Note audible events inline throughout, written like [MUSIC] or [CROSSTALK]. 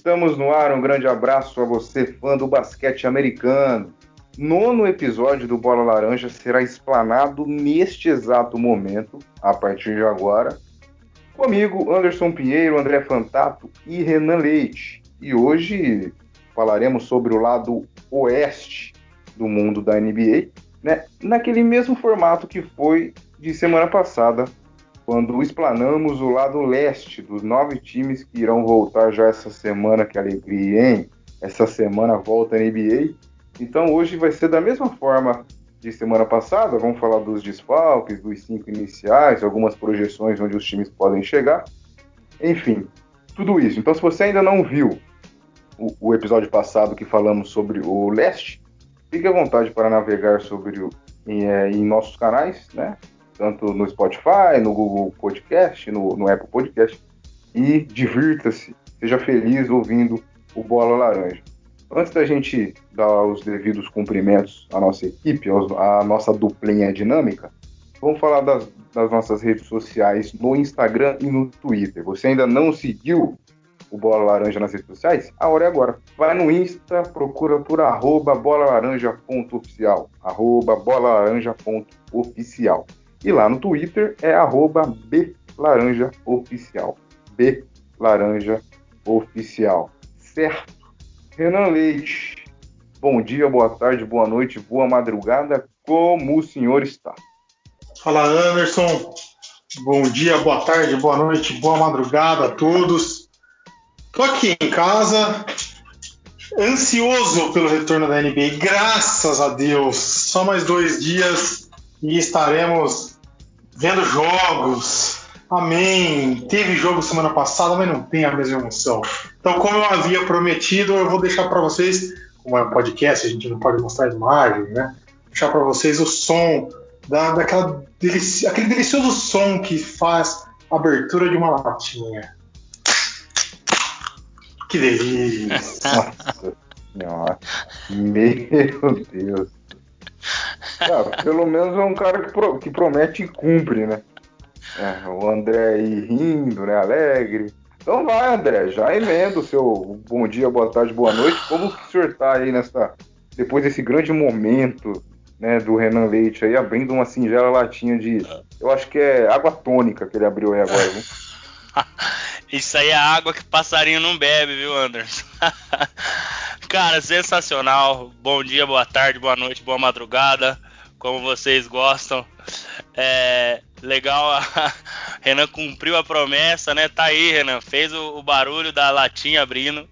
Estamos no ar, um grande abraço a você, fã do basquete americano. Nono episódio do Bola Laranja será explanado neste exato momento, a partir de agora. Comigo, Anderson Pinheiro, André Fantato e Renan Leite. E hoje falaremos sobre o lado oeste do mundo da NBA, né? naquele mesmo formato que foi de semana passada, quando explanamos o lado leste dos nove times que irão voltar já essa semana. Que alegria, hein? Essa semana volta a NBA. Então hoje vai ser da mesma forma de semana passada. Vamos falar dos desfalques, dos cinco iniciais, algumas projeções onde os times podem chegar. Enfim, tudo isso. Então, se você ainda não viu o, o episódio passado que falamos sobre o leste, fique à vontade para navegar sobre o, em, é, em nossos canais, né? Tanto no Spotify, no Google Podcast, no, no Apple Podcast. E divirta-se, seja feliz ouvindo o Bola Laranja. Antes da gente dar os devidos cumprimentos à nossa equipe, à nossa duplinha dinâmica, vamos falar das, das nossas redes sociais no Instagram e no Twitter. Você ainda não seguiu o Bola Laranja nas redes sociais? A hora é agora. Vai no Insta, procura por arroba bolalaranja.oficial, arroba bolalaranja.oficial. E lá no Twitter é arroba blaranjaoficial, blaranjaoficial. Certo? Renan Leite, bom dia, boa tarde, boa noite, boa madrugada. Como o senhor está? Fala, Anderson. Bom dia, boa tarde, boa noite, boa madrugada a todos. Tô aqui em casa, ansioso pelo retorno da NBA, graças a Deus. Só mais dois dias e estaremos vendo jogos, Amém. Teve jogo semana passada, mas não tem a mesma emoção. Então, como eu havia prometido, eu vou deixar para vocês, como é um podcast, a gente não pode mostrar imagem, né? Deixar para vocês o som da, daquela delici aquele delicioso som que faz a abertura de uma latinha. Que delícia! [LAUGHS] Nossa. Meu Deus. Ah, pelo menos é um cara que, pro, que promete e cumpre, né? É, o André aí rindo, né? Alegre. Então vai, André, já emenda o seu bom dia, boa tarde, boa noite. Como que o senhor tá aí nessa. Depois desse grande momento né, do Renan Leite aí, abrindo uma singela latinha de. Eu acho que é água tônica que ele abriu aí agora, viu? [LAUGHS] Isso aí é água que passarinho não bebe, viu, Anderson? [LAUGHS] Cara, sensacional. Bom dia, boa tarde, boa noite, boa madrugada, como vocês gostam. É, legal, a [LAUGHS] Renan cumpriu a promessa, né? Tá aí, Renan, fez o, o barulho da latinha abrindo.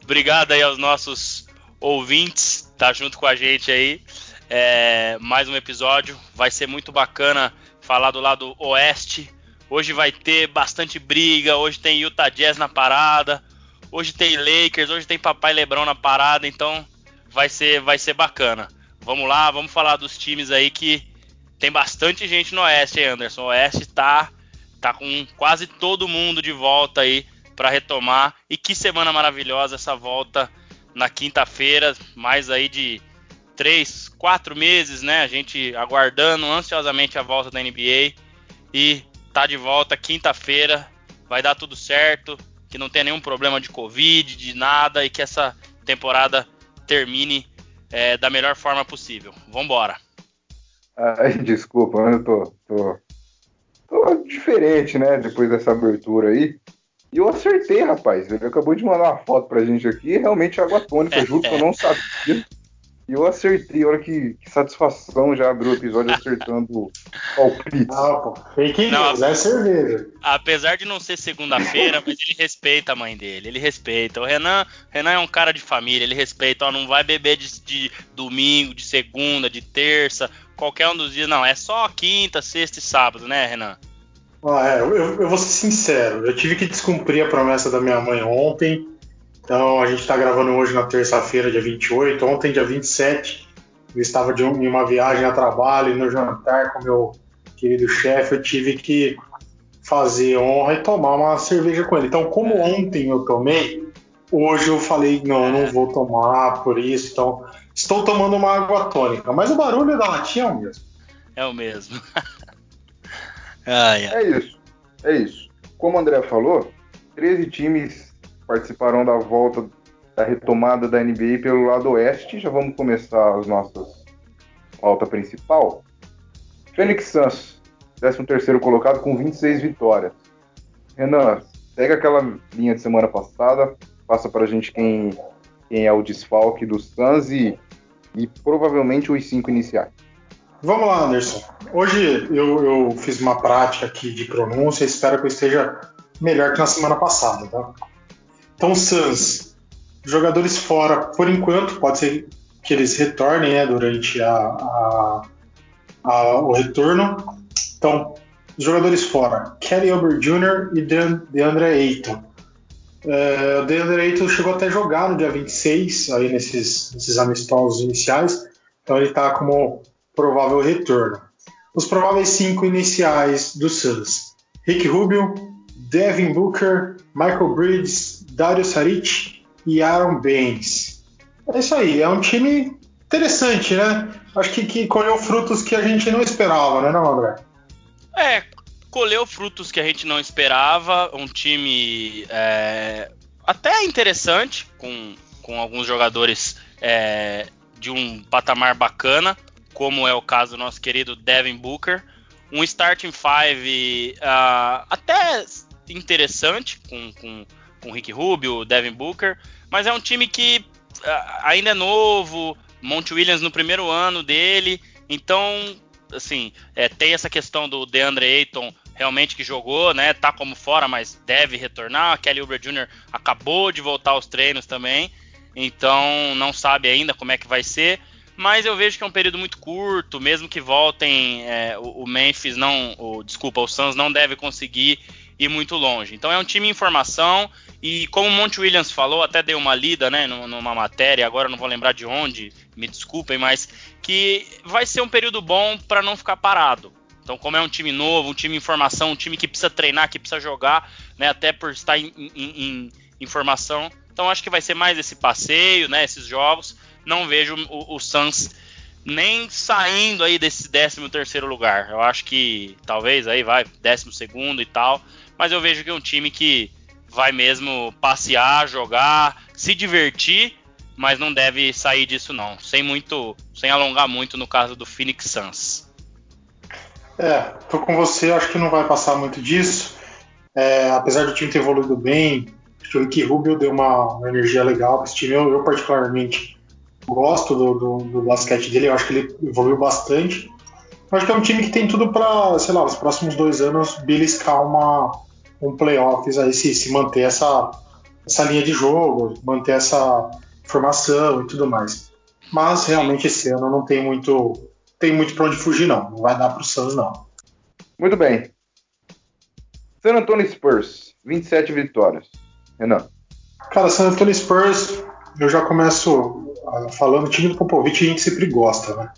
Obrigado aí aos nossos ouvintes, tá junto com a gente aí. É, mais um episódio, vai ser muito bacana falar do lado oeste. Hoje vai ter bastante briga, hoje tem Utah Jazz na parada, hoje tem Lakers, hoje tem Papai Lebron na parada, então vai ser, vai ser bacana. Vamos lá, vamos falar dos times aí que tem bastante gente no Oeste, Anderson. O Oeste tá, tá com quase todo mundo de volta aí para retomar. E que semana maravilhosa essa volta na quinta-feira, mais aí de três, quatro meses, né? A gente aguardando ansiosamente a volta da NBA e tá de volta quinta-feira. Vai dar tudo certo, que não tenha nenhum problema de Covid, de nada e que essa temporada termine é, da melhor forma possível. Vambora! Ai, [LAUGHS] desculpa, eu tô, tô, tô diferente, né? Depois dessa abertura aí. E eu acertei, rapaz. Ele acabou de mandar uma foto pra gente aqui. Realmente água tônica, juro que eu não sabia. E eu acertei, olha que, que satisfação já abriu o episódio acertando o palpite. Ah, pô, fake news, é cerveja. Apesar de não ser segunda-feira, mas ele respeita a mãe dele, ele respeita. O Renan, Renan é um cara de família, ele respeita, ó, não vai beber de, de domingo, de segunda, de terça, qualquer um dos dias, não. É só quinta, sexta e sábado, né, Renan? Ah, é, eu, eu vou ser sincero, eu tive que descumprir a promessa da minha mãe ontem então a gente está gravando hoje na terça-feira, dia 28. Ontem, dia 27, eu estava de um, em uma viagem a trabalho e no jantar com meu querido chefe, eu tive que fazer honra e tomar uma cerveja com ele. Então, como ontem eu tomei, hoje eu falei, não, não vou tomar por isso. Então, estou tomando uma água tônica. Mas o barulho da latinha é o mesmo. É o mesmo. [LAUGHS] ai, ai. É isso. É isso. Como o André falou, 13 times participarão da volta da retomada da NBA pelo lado oeste. Já vamos começar as nossas pauta principal. Phoenix Suns, 13 terceiro colocado com 26 vitórias. Renan, pega aquela linha de semana passada, passa para a gente quem, quem é o desfalque do Suns e, e provavelmente os cinco iniciais. Vamos lá, Anderson. Hoje eu, eu, fiz uma prática aqui de pronúncia, espero que eu esteja melhor que na semana passada, tá? Então, Suns, jogadores fora, por enquanto, pode ser que eles retornem né, durante a, a, a, o retorno. Então, jogadores fora, Kelly Ober Jr. e DeAndre Ayton. É, o DeAndre Ayton chegou até a jogar no dia 26, aí nesses, nesses amistosos iniciais, então ele está como provável retorno. Os prováveis cinco iniciais do Suns: Rick Rubio, Devin Booker, Michael Bridges, Dario Saric e Aaron Baines. É isso aí, é um time interessante, né? Acho que, que colheu frutos que a gente não esperava, né, não, André? É, colheu frutos que a gente não esperava. Um time é, até interessante, com, com alguns jogadores é, de um patamar bacana como é o caso do nosso querido Devin Booker. Um starting five uh, até interessante com, com, com Rick Rubio, Devin Booker, mas é um time que uh, ainda é novo, Monte Williams no primeiro ano dele, então assim é, tem essa questão do DeAndre Ayton realmente que jogou, né? Tá como fora, mas deve retornar. Kelly Oubre Jr. acabou de voltar aos treinos também, então não sabe ainda como é que vai ser mas eu vejo que é um período muito curto, mesmo que voltem, é, o, o, Memphis não, o, desculpa, o Suns não deve conseguir ir muito longe. Então é um time em formação e como o Monte Williams falou, até dei uma lida, né, numa matéria, agora não vou lembrar de onde, me desculpem, mas que vai ser um período bom para não ficar parado. Então, como é um time novo, um time em formação, um time que precisa treinar, que precisa jogar, né, até por estar em, em, em, em formação, então acho que vai ser mais esse passeio, né, esses jogos não vejo o, o Suns nem saindo aí desse 13 terceiro lugar. Eu acho que talvez aí vai 12 segundo e tal, mas eu vejo que é um time que vai mesmo passear, jogar, se divertir, mas não deve sair disso não, sem muito, sem alongar muito no caso do Phoenix Suns. É, tô com você, acho que não vai passar muito disso. É, apesar do time ter evoluído bem, acho que o Ricky Rubio deu uma, uma energia legal para esse time. Eu, eu particularmente gosto do, do, do, basquete dele, eu acho que ele evoluiu bastante. Eu acho que é um time que tem tudo para, sei lá, nos próximos dois anos beliscar uma, um playoffs aí, se, se manter essa, essa linha de jogo, manter essa formação e tudo mais. Mas realmente esse ano não tem muito, tem muito para onde fugir não, não vai dar para o Suns não. Muito bem. San Antonio Spurs, 27 vitórias. Renan. Cara, San Antonio Spurs, eu já começo falando o time do Popovich, a gente sempre gosta, né?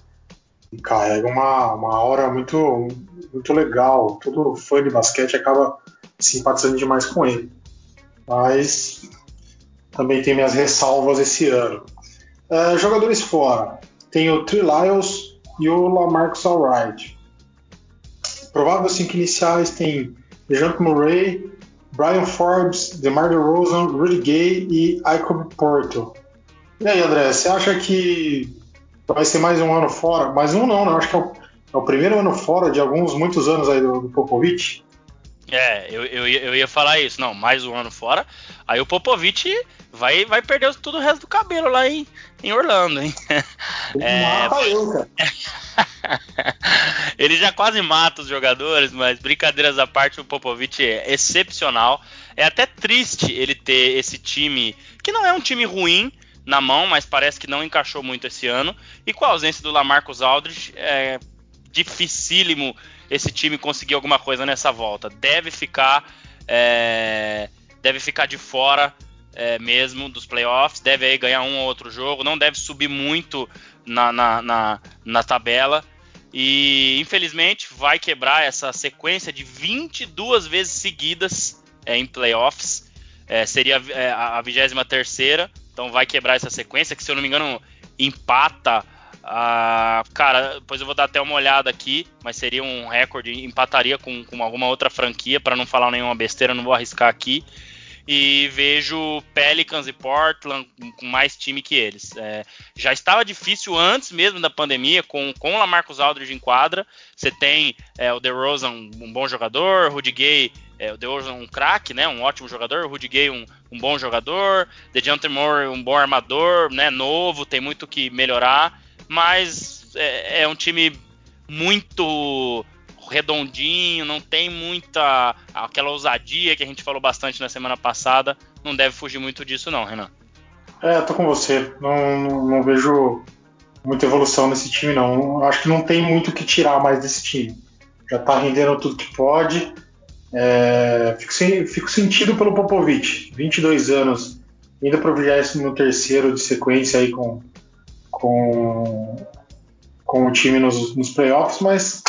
E carrega uma, uma aura muito, muito legal. Todo fã de basquete acaba simpatizando demais com ele. Mas também tem minhas ressalvas esse ano. Uh, jogadores fora. Tem o Trey Lyles e o Lamarcus Alright. Prováveis cinco iniciais tem DeJounte Murray, Brian Forbes, DeMar DeRozan, Rudy Gay e Icon Porto. E aí, André, você acha que vai ser mais um ano fora? Mais um não, né? Acho que é o, é o primeiro ano fora de alguns, muitos anos aí do, do Popovich. É, eu, eu, eu, ia falar isso. Não, mais um ano fora. Aí o Popovich vai, vai perder todo o resto do cabelo lá em, em Orlando, hein? É, eu, [LAUGHS] ele já quase mata os jogadores, mas brincadeiras à parte, o Popovich é excepcional. É até triste ele ter esse time, que não é um time ruim, na mão, mas parece que não encaixou muito esse ano. E com a ausência do Lamarcus Aldridge, é dificílimo esse time conseguir alguma coisa nessa volta. Deve ficar, é, deve ficar de fora é, mesmo dos playoffs, deve aí ganhar um ou outro jogo, não deve subir muito na, na, na, na tabela. E infelizmente vai quebrar essa sequência de 22 vezes seguidas é, em playoffs. É, seria é, a 23 terceira então vai quebrar essa sequência, que se eu não me engano, empata. Uh, cara, depois eu vou dar até uma olhada aqui, mas seria um recorde, empataria com, com alguma outra franquia, para não falar nenhuma besteira, não vou arriscar aqui. e vejo Pelicans e Portland com mais time que eles. É, já estava difícil antes mesmo da pandemia, com, com o Lamarcus Aldridge em quadra. Você tem é, o DeRozan, um, bom jogador, Rudy Gay, é, o DeRozan um craque, né, um ótimo jogador, o Rudy Gay um, um bom jogador, DeJounte Moore um bom armador, né, novo, tem muito que melhorar, mas é, é um time muito redondinho, não tem muita aquela ousadia que a gente falou bastante na semana passada, não deve fugir muito disso não, Renan. É, tô com você. Não, não, não vejo muita evolução nesse time não. Acho que não tem muito o que tirar mais desse time. Já tá rendendo tudo que pode. É, fico, sem, fico, sentido pelo Popovich, 22 anos, indo para o 23 de sequência aí com, com, com o time nos, nos playoffs, mas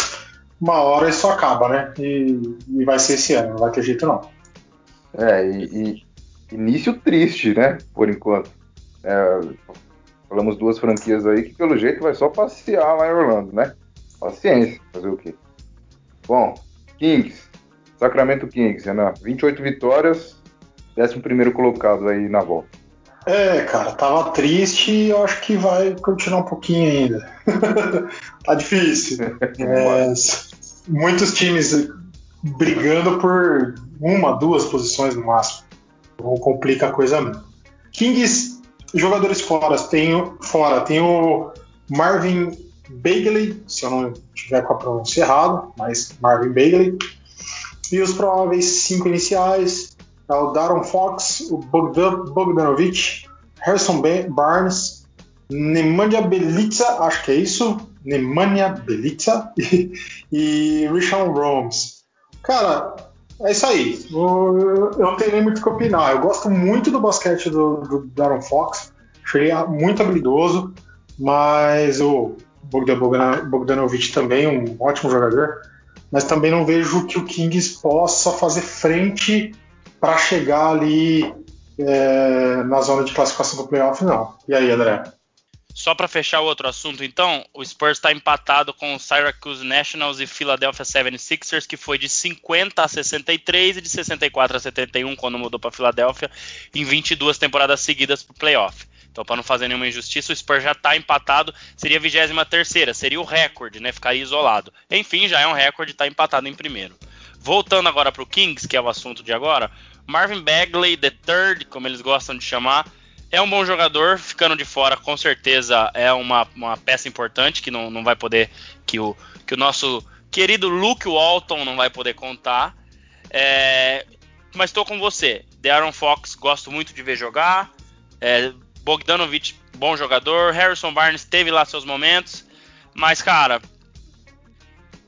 uma hora isso acaba, né? E, e, vai ser esse ano, não vai ter jeito não. É, e, e início triste, né? Por enquanto. É, falamos duas franquias aí que pelo jeito vai só passear lá em Orlando, né? Paciência, fazer o quê? Bom, Kings, Sacramento Kings, Renan, 28 vitórias, 11 colocado aí na volta. É, cara, tava triste e eu acho que vai continuar um pouquinho ainda. [LAUGHS] tá difícil. é, muitos times brigando por uma, duas posições no máximo. Então complica a coisa mesmo. Kings, jogadores fora, tem, fora, tem o Marvin Bagley, se eu não tiver com a pronúncia errada, mas Marvin Bagley. E os prováveis cinco iniciais é o Daron Fox, o Bogdan, Bogdanovic, Harrison Barnes, Nemanja Belica, acho que é isso, Nemanja Belica e, [LAUGHS] e Richard Romes. Cara, é isso aí. Eu, eu não tenho nem muito o que opinar. Eu gosto muito do basquete do, do Darren Fox. Achei muito habilidoso, mas o Bogdan Bogdanovic também, um ótimo jogador. Mas também não vejo que o Kings possa fazer frente para chegar ali é, na zona de classificação do playoff, não. E aí, André? Só para fechar o outro assunto, então, o Spurs está empatado com o Syracuse Nationals e Philadelphia 76ers, que foi de 50 a 63 e de 64 a 71 quando mudou para Philadelphia, em 22 temporadas seguidas para o playoff. Então, para não fazer nenhuma injustiça, o Spurs já está empatado, seria a 23 seria o recorde, né? Ficaria isolado. Enfim, já é um recorde, está empatado em primeiro. Voltando agora para o Kings, que é o assunto de agora, Marvin Bagley, the third, como eles gostam de chamar, é um bom jogador, ficando de fora com certeza é uma, uma peça importante que não, não vai poder, que o, que o nosso querido Luke Walton não vai poder contar. É, mas estou com você. Darren Fox, gosto muito de ver jogar. É, Bogdanovich, bom jogador. Harrison Barnes teve lá seus momentos. Mas, cara,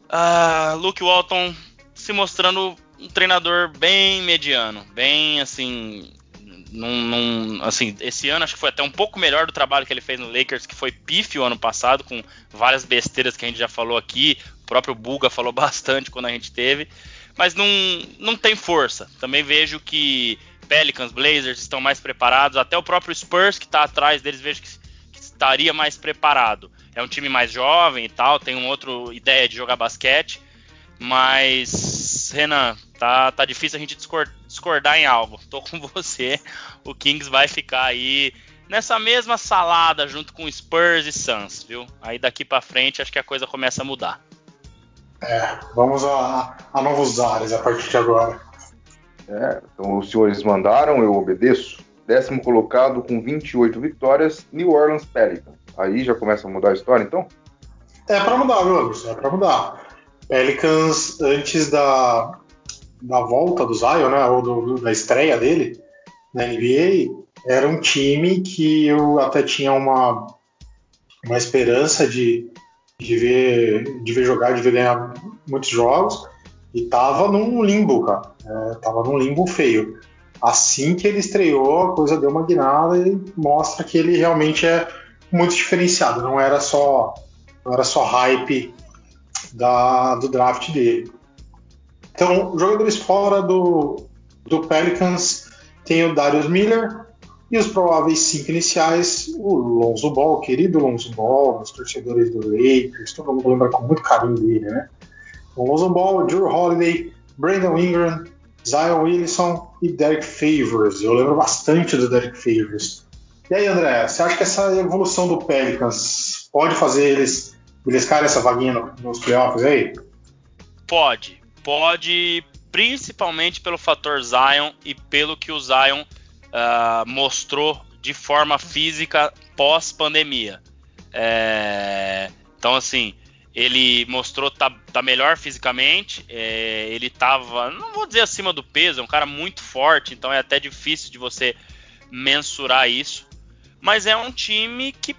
uh, Luke Walton se mostrando um treinador bem mediano, bem assim, num, num, assim, esse ano acho que foi até um pouco melhor do trabalho que ele fez no Lakers, que foi pífio ano passado, com várias besteiras que a gente já falou aqui, o próprio Buga falou [LAUGHS] bastante quando a gente teve, mas não, não tem força. Também vejo que Pelicans, Blazers estão mais preparados, até o próprio Spurs que está atrás deles vejo que, que estaria mais preparado. É um time mais jovem e tal, tem uma outra ideia de jogar basquete, mas, Renan, tá, tá difícil a gente discordar em algo. Tô com [LAUGHS] você. O Kings vai ficar aí nessa mesma salada junto com Spurs e Suns, viu? Aí daqui para frente acho que a coisa começa a mudar. É, vamos a, a novos ares a partir de agora. É, então os senhores mandaram, eu obedeço. Décimo colocado com 28 vitórias, New Orleans Pelicans. Aí já começa a mudar a história, então? É para mudar, viu, Anderson? É para mudar. Pelicans, antes da, da volta do Zion, né, ou do, da estreia dele na NBA, era um time que eu até tinha uma, uma esperança de, de, ver, de ver jogar, de ver ganhar muitos jogos, e tava num limbo, cara. É, tava num limbo feio. Assim que ele estreou, a coisa deu uma guinada e mostra que ele realmente é muito diferenciado. Não era só, não era só hype da, do draft dele. Então, jogadores fora do, do Pelicans tem o Darius Miller e os prováveis cinco iniciais, o Lonzo Ball, o querido Lonzo Ball, os torcedores do Lakers, todo mundo lembra com muito carinho dele, né? O Lonzo Ball, Drew Holiday, Brandon Ingram, Zion Wilson e Derek Favors. Eu lembro bastante do Derek Favors. E aí, André, você acha que essa evolução do Pelicans pode fazer eles beliscarem essa vaguinha nos playoffs aí? Pode. Pode, principalmente pelo fator Zion e pelo que o Zion uh, mostrou de forma física pós-pandemia. É, então, assim, ele mostrou tá, tá melhor fisicamente. É, ele tava, não vou dizer acima do peso, é um cara muito forte, então é até difícil de você mensurar isso. Mas é um time que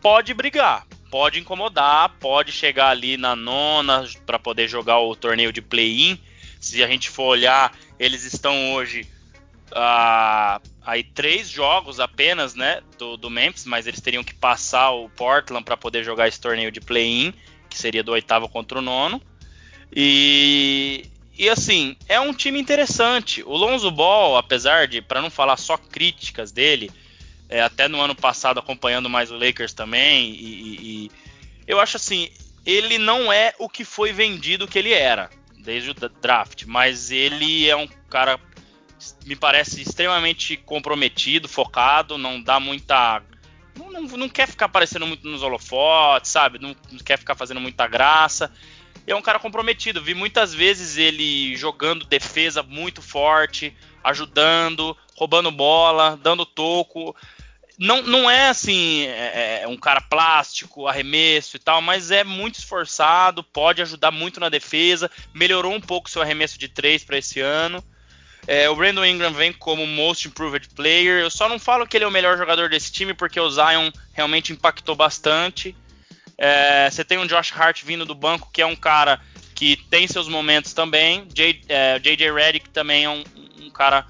pode brigar, pode incomodar, pode chegar ali na nona para poder jogar o torneio de play-in. Se a gente for olhar, eles estão hoje uh, aí três jogos apenas, né, do, do Memphis, mas eles teriam que passar o Portland para poder jogar esse torneio de play-in que seria do oitavo contra o nono. E, e assim, é um time interessante. O Lonzo Ball, apesar de, para não falar só críticas dele, é, até no ano passado acompanhando mais o Lakers também, e, e, e, eu acho assim, ele não é o que foi vendido que ele era desde o draft, mas ele é um cara me parece extremamente comprometido, focado, não dá muita não, não, não, quer ficar aparecendo muito nos holofotes, sabe? Não, não, quer ficar fazendo muita graça. É um cara comprometido. Vi muitas vezes ele jogando defesa muito forte, ajudando, roubando bola, dando toco. Não, não é assim é, é um cara plástico, arremesso e tal, mas é muito esforçado, pode ajudar muito na defesa. Melhorou um pouco seu arremesso de três para esse ano. É, o Brandon Ingram vem como Most Improved Player. Eu só não falo que ele é o melhor jogador desse time porque o Zion realmente impactou bastante. É, você tem um Josh Hart vindo do banco, que é um cara que tem seus momentos também. J, é, JJ Redick também é um, um, cara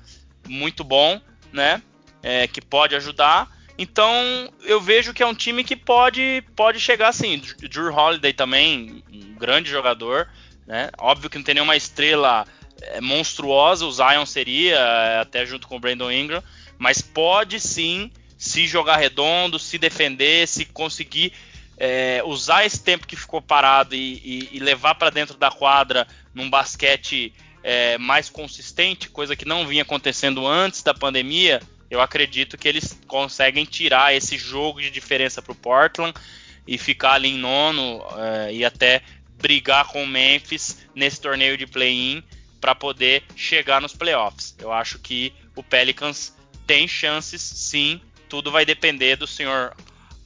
muito bom, né? É, que pode ajudar. Então eu vejo que é um time que pode, pode chegar assim. Drew Holiday também, um grande jogador. Né? Óbvio que não tem nenhuma estrela é, monstruosa, o Zion seria, é, até junto com o Brandon Ingram, mas pode sim se jogar redondo, se defender, se conseguir é, usar esse tempo que ficou parado e, e, e levar para dentro da quadra num basquete é, mais consistente, coisa que não vinha acontecendo antes da pandemia, eu acredito que eles conseguem tirar esse jogo de diferença para o Portland e ficar ali em nono é, e até brigar com o Memphis nesse torneio de play-in para poder chegar nos playoffs. Eu acho que o Pelicans tem chances, sim. Tudo vai depender do senhor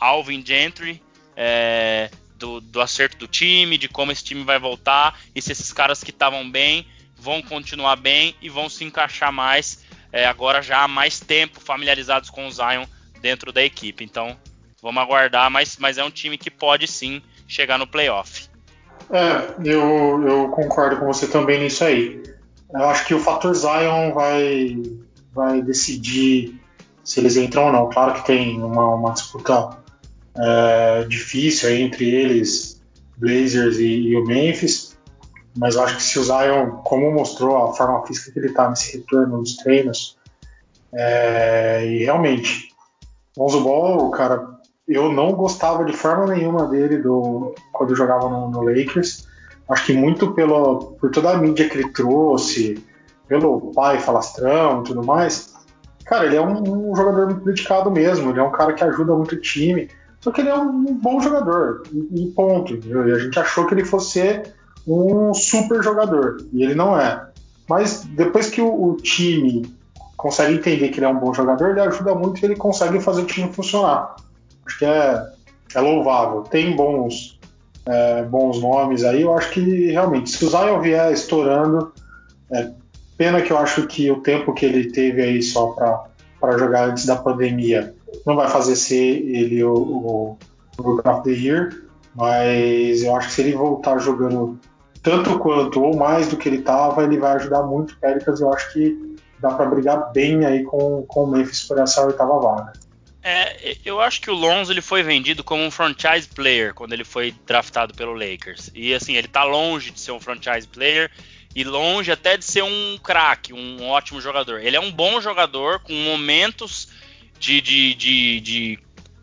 Alvin Gentry, é, do, do, acerto do time, de como esse time vai voltar e se esses caras que estavam bem vão continuar bem e vão se encaixar mais é, agora já há mais tempo familiarizados com o Zion dentro da equipe. Então vamos aguardar, mas, mas é um time que pode sim chegar no playoff. É, eu, eu concordo com você também nisso aí. Eu acho que o fator Zion vai, vai decidir se eles entram ou não. Claro que tem uma, uma disputa é, difícil entre eles, Blazers e, e, o Memphis, mas eu acho que se o Zion, como mostrou a forma física que ele está nesse retorno dos treinos, é, e realmente, Lonzo Ball, cara, eu não gostava de forma nenhuma dele do, quando jogava no, no, Lakers. Acho que muito pelo, por toda a mídia que ele trouxe, pelo pai falastrão e tudo mais. Cara, ele é um, um, jogador muito dedicado mesmo. Ele é um cara que ajuda muito o time. Só que ele é um bom jogador, e ponto. Entendeu? E a gente achou que ele fosse ser um super jogador, e ele não é. Mas depois que o, o time consegue entender que ele é um bom jogador, ele ajuda muito e ele consegue fazer o time funcionar. Acho que é, é louvável. Tem bons, é, bons nomes aí. Eu acho que realmente, se o Zion vier estourando, é, pena que eu acho que o tempo que ele teve aí só para jogar antes da pandemia não vai fazer ser ele o, o, o Rookie of the Year, mas eu acho que se ele voltar jogando tanto quanto ou mais do que ele estava, ele vai ajudar muito o Pelicans. Eu acho que dá para brigar bem aí com, com o Memphis por essa oitava vaga. É, eu acho que o Lonzo ele foi vendido como um franchise player quando ele foi draftado pelo Lakers. E assim, ele tá longe de ser um franchise player e longe até de ser um craque, um ótimo jogador. Ele é um bom jogador com momentos de, de, de, de,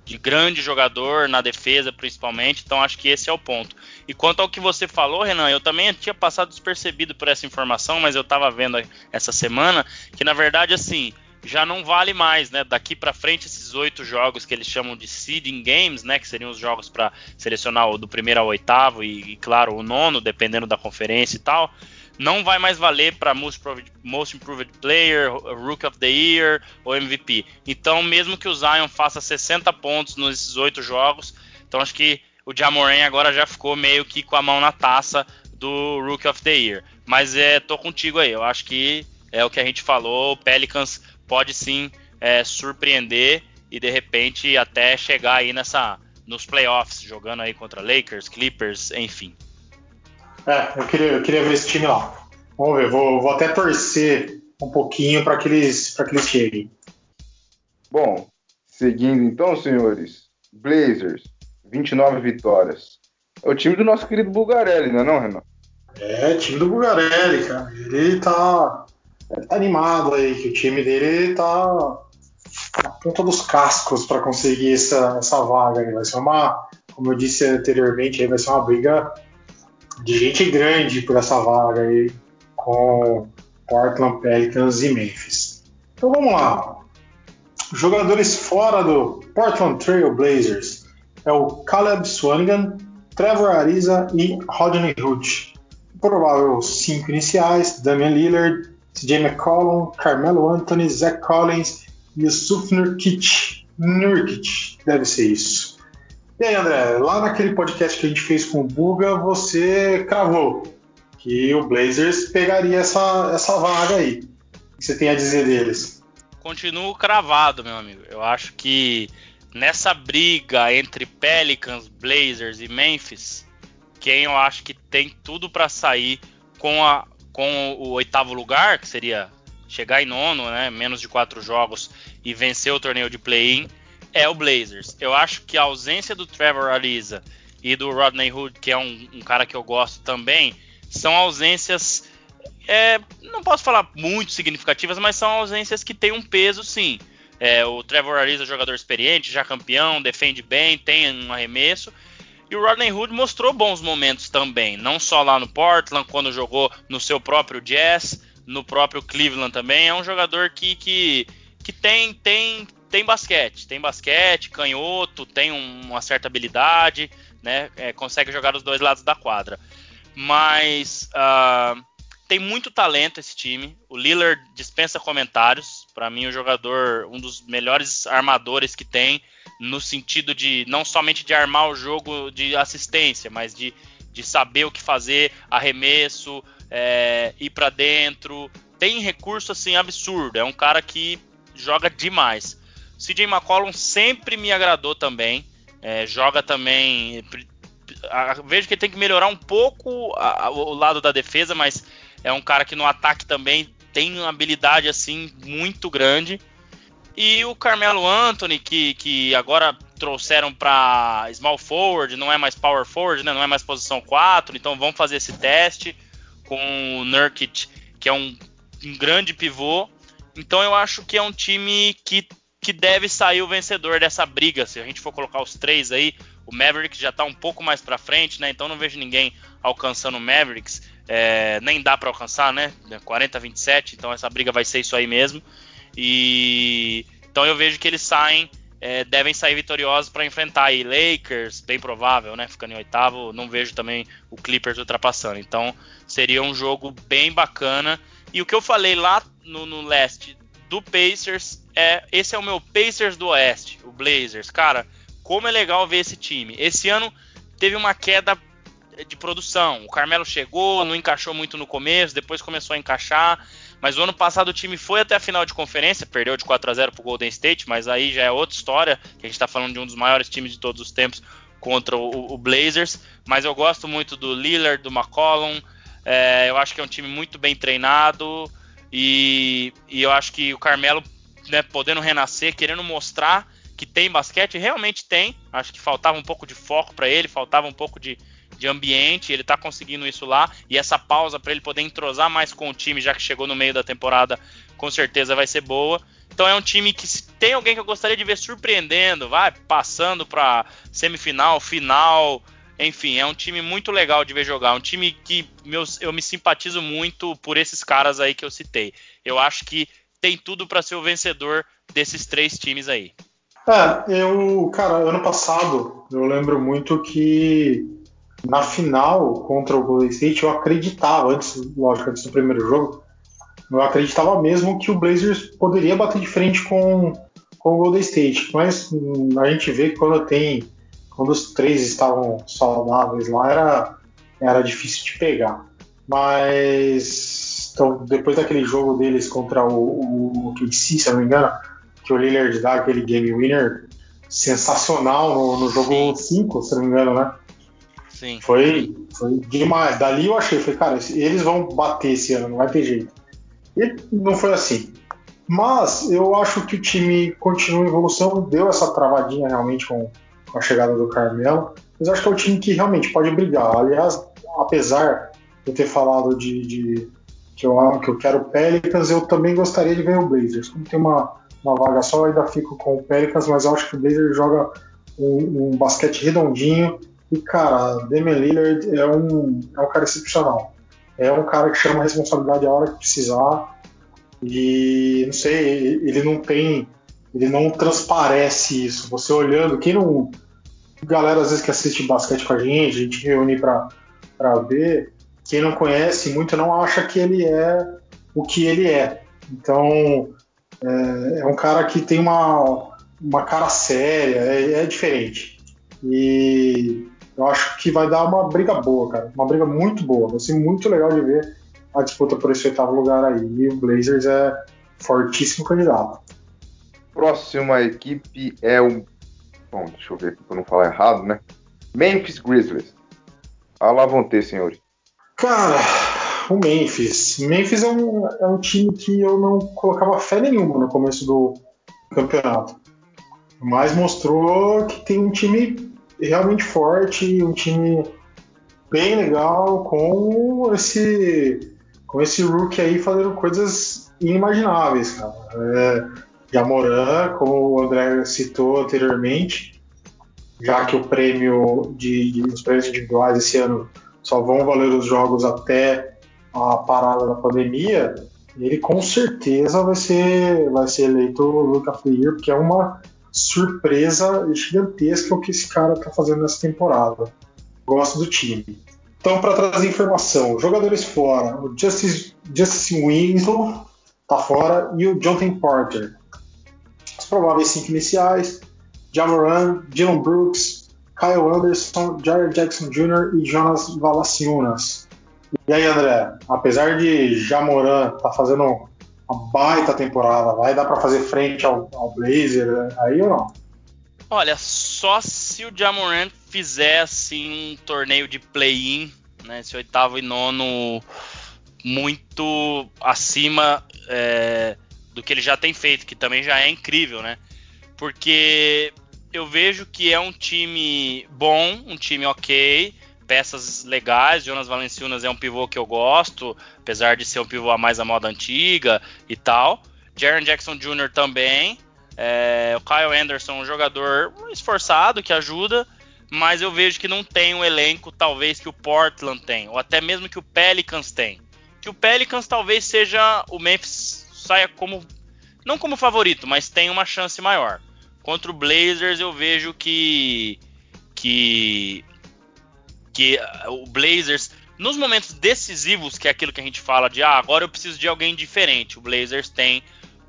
de grande jogador na defesa, principalmente. Então acho que esse é o ponto. E quanto ao que você falou, Renan, eu também tinha passado despercebido por essa informação, mas eu estava vendo essa semana que na verdade assim já não vale mais, né? Daqui para frente esses oito jogos que eles chamam de seeding games, né? Que seriam os jogos para selecionar do primeiro ao oitavo e, e, claro o nono, dependendo da conferência e tal não vai mais valer para most, most, Improved Player, Rook of the Year ou MVP. Então, mesmo que o Zion faça 60 pontos nesses oito jogos, então acho que o Jamoran agora já ficou meio que com a mão na taça do Rook of the Year. Mas é, tô contigo aí, eu acho que é o que a gente falou, o Pelicans pode sim é, surpreender e de repente até chegar aí nessa nos playoffs, jogando aí contra Lakers, Clippers, enfim. É, eu queria, eu queria ver esse time lá. Vamos ver, vou, vou até torcer um pouquinho para que, eles, que eles cheguem. Bom, seguindo então, senhores, Blazers, 29 vitórias. É o time do nosso querido Bulgarelli, não é não, Renan? É, time do Bulgarelli, cara. Ele tá, tá animado aí, que o time dele tá na ponta dos cascos para conseguir essa, essa vaga. Vai ser uma, como eu disse anteriormente, aí vai ser uma briga de gente grande por essa vaga aí com Portland Pelicans e Memphis. Então vamos lá. Jogadores fora do Portland Trail Blazers é o Caleb Swanigan, Trevor Ariza e Rodney Hood. Provável cinco iniciais: Damian Lillard, CJ McCollum, Carmelo Anthony, Zach Collins e Yusuf Nurkic. Nurkic, deve ser isso. E aí, André, lá naquele podcast que a gente fez com o Buga, você cravou que o Blazers pegaria essa, essa vaga aí. O que você tem a dizer deles? Continuo cravado, meu amigo. Eu acho que nessa briga entre Pelicans, Blazers e Memphis, quem eu acho que tem tudo para sair com, a, com o oitavo lugar, que seria chegar em nono, né, menos de quatro jogos e vencer o torneio de play-in, é o Blazers. Eu acho que a ausência do Trevor Ariza e do Rodney Hood, que é um, um cara que eu gosto também, são ausências, é, não posso falar muito significativas, mas são ausências que têm um peso sim. É, o Trevor Ariza jogador experiente, já campeão, defende bem, tem um arremesso. E o Rodney Hood mostrou bons momentos também, não só lá no Portland, quando jogou no seu próprio Jazz, no próprio Cleveland também. É um jogador que, que, que tem, tem, tem basquete, tem basquete, canhoto, tem uma certa habilidade, né? É, consegue jogar dos dois lados da quadra. Mas uh, tem muito talento esse time. O Lillard dispensa comentários. Para mim, o jogador, um dos melhores armadores que tem, no sentido de não somente de armar o jogo de assistência, mas de, de saber o que fazer, arremesso, é, ir para dentro. Tem recurso assim absurdo. É um cara que joga demais. CJ McCollum sempre me agradou também. É, joga também. A, vejo que ele tem que melhorar um pouco a, a, o lado da defesa, mas é um cara que no ataque também tem uma habilidade assim muito grande. E o Carmelo Anthony, que, que agora trouxeram para small forward, não é mais power forward, né? não é mais posição 4, então vamos fazer esse teste com o Nurkic, que é um, um grande pivô. Então eu acho que é um time que que deve sair o vencedor dessa briga. Se a gente for colocar os três aí, o Mavericks já está um pouco mais para frente, né? Então não vejo ninguém alcançando o Mavericks. É, nem dá para alcançar, né? 40 27, então essa briga vai ser isso aí mesmo. E então eu vejo que eles saem, é, devem sair vitoriosos para enfrentar aí Lakers, bem provável, né? Ficando em oitavo, não vejo também o Clippers ultrapassando. Então seria um jogo bem bacana. E o que eu falei lá no, no leste do Pacers é esse é o meu Pacers do Oeste, o Blazers. Cara, como é legal ver esse time. Esse ano teve uma queda de produção. O Carmelo chegou, não encaixou muito no começo, depois começou a encaixar. Mas o ano passado o time foi até a final de conferência, perdeu de 4 a 0 pro Golden State, mas aí já é outra história, que a gente está falando de um dos maiores times de todos os tempos contra o, o Blazers. Mas eu gosto muito do Lillard, do McCollum. É, eu acho que é um time muito bem treinado. E, e eu acho que o Carmelo, né, podendo renascer, querendo mostrar que tem basquete, realmente tem. Acho que faltava um pouco de foco para ele, faltava um pouco de, de ambiente, ele está conseguindo isso lá. E essa pausa para ele poder entrosar mais com o time, já que chegou no meio da temporada, com certeza vai ser boa. Então é um time que tem alguém que eu gostaria de ver surpreendendo, vai passando para semifinal, final, Enfim, é um time muito legal de ver jogar. Um time que meus, eu me simpatizo muito por esses caras aí que eu citei. Eu acho que tem tudo para ser o vencedor desses três times aí. É, eu, cara, ano passado eu lembro muito que na final contra o Golden State eu acreditava, antes, lógico, antes do primeiro jogo, eu acreditava mesmo que o Blazers poderia bater de frente com, com o Golden State. Mas hum, a gente vê que quando tem. Quando os três estavam saudáveis lá, era, era difícil de pegar. Mas então, depois daquele jogo deles contra o, o KC, se não me engano, que o Lillard dá aquele game winner sensacional no, no jogo 5, se não me engano, né? Sim. Foi, foi demais. Dali eu achei, falei, cara, eles vão bater esse ano, não vai ter jeito. E não foi assim. Mas eu acho que o time continua em evolução, deu essa travadinha realmente com, a chegada do Carmelo, mas acho que é o time que realmente pode brigar. Aliás, apesar de eu ter falado de, de que, eu, que eu quero Pelicans, eu também gostaria de ver o Blazers. Como tem uma, uma vaga só, eu ainda fico com o Pelicans, mas eu acho que o Blazers joga um, um basquete redondinho. E, cara, Damian Lillard é um, é um cara excepcional é um cara que chama a responsabilidade a hora que precisar. E não sei, ele não tem, ele não transparece isso. Você olhando, quem não. Galera, às vezes que assiste basquete com a gente, a gente reúne para ver. Quem não conhece muito não acha que ele é o que ele é. Então, é, é um cara que tem uma, uma cara séria, é, é diferente. E eu acho que vai dar uma briga boa, cara. Uma briga muito boa. Vai ser muito legal de ver a disputa por esse oitavo lugar aí. E o Blazers é fortíssimo candidato. Próxima equipe é o. Bom, deixa eu ver aqui pra não falar errado, né? Memphis Grizzlies. A lá vão ter, senhores. Cara, o Memphis. Memphis é um, é um time que eu não colocava fé nenhuma no começo do campeonato. Mas mostrou que tem um time realmente forte, um time bem legal com esse com esse rookie aí fazendo coisas inimagináveis, cara. É, Jamoran, como o André citou anteriormente, já que o prêmio de, de os prêmios individuais esse ano só vão valer os jogos até a parada da pandemia, ele com certeza vai ser vai ser eleito Luca of porque é uma surpresa gigantesca o que esse cara está fazendo nessa temporada. Gosto do time. Então, para trazer informação, jogadores fora, o Justice, Justice Winslow está fora e o Jonathan Porter. Os prováveis cinco iniciais: Jamoran, Dylan Brooks, Kyle Anderson, Jared Jackson Jr. e Jonas Valanciunas. E aí, André, apesar de Jamoran tá fazendo uma baita temporada. Vai dar para fazer frente ao, ao Blazer né? aí ou não? Olha, só se o Jamorant fizer assim um torneio de play-in, né, esse oitavo e nono muito acima é, do que ele já tem feito, que também já é incrível, né? Porque eu vejo que é um time bom, um time ok, peças legais. Jonas Valenciunas é um pivô que eu gosto, apesar de ser um pivô a mais a moda antiga e tal. Jaron Jackson Jr. também. É, o Kyle Anderson, um jogador esforçado que ajuda, mas eu vejo que não tem um elenco, talvez, que o Portland tem, ou até mesmo que o Pelicans tem. Que o Pelicans talvez seja o Memphis saia como não como favorito, mas tem uma chance maior. Contra o Blazers eu vejo que que que uh, o Blazers, nos momentos decisivos, que é aquilo que a gente fala de ah, agora eu preciso de alguém diferente. O Blazers tem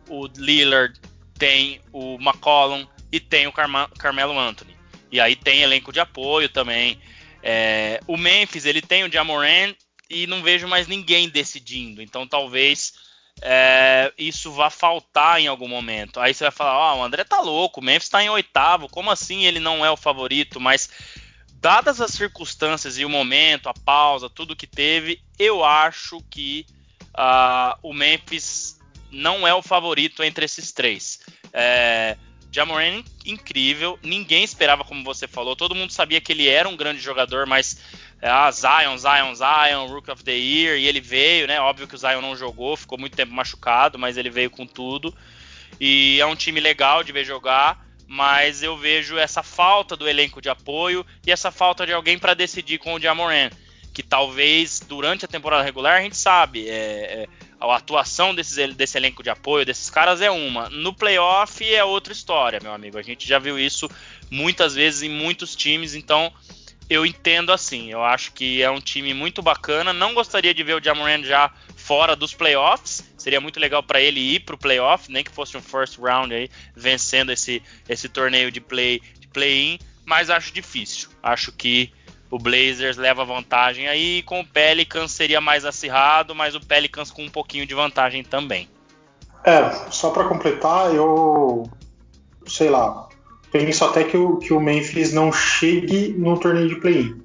o Lillard, tem o McCollum e tem o Carma Carmelo Anthony. E aí tem elenco de apoio também. É, o Memphis, ele tem o Jamoran e não vejo mais ninguém decidindo. Então talvez é, isso vá faltar em algum momento. Aí você vai falar, ó, oh, o André tá louco, o Memphis tá em oitavo, como assim ele não é o favorito? Mas dadas as circunstâncias e o momento, a pausa, tudo que teve, eu acho que uh, o Memphis não é o favorito entre esses três. É, Jamoran incrível, ninguém esperava, como você falou, todo mundo sabia que ele era um grande jogador, mas ah, Zion, Zion, Zion, Rook of the Year, e ele veio, né? Óbvio que o Zion não jogou, ficou muito tempo machucado, mas ele veio com tudo. E é um time legal de ver jogar mas eu vejo essa falta do elenco de apoio e essa falta de alguém para decidir com o Jamoran, que talvez durante a temporada regular a gente sabe, é, é, a atuação desses, desse elenco de apoio, desses caras é uma. No playoff é outra história, meu amigo. A gente já viu isso muitas vezes em muitos times, então eu entendo assim. Eu acho que é um time muito bacana. Não gostaria de ver o Jamoran já fora dos playoffs. Seria muito legal para ele ir para o playoff, nem que fosse um first round aí, vencendo esse, esse torneio de play de play-in. Mas acho difícil. Acho que o Blazers leva vantagem aí. Com o Pelicans seria mais acirrado, mas o Pelicans com um pouquinho de vantagem também. É, só para completar, eu sei lá, penso até que o, que o Memphis não chegue no torneio de play-in.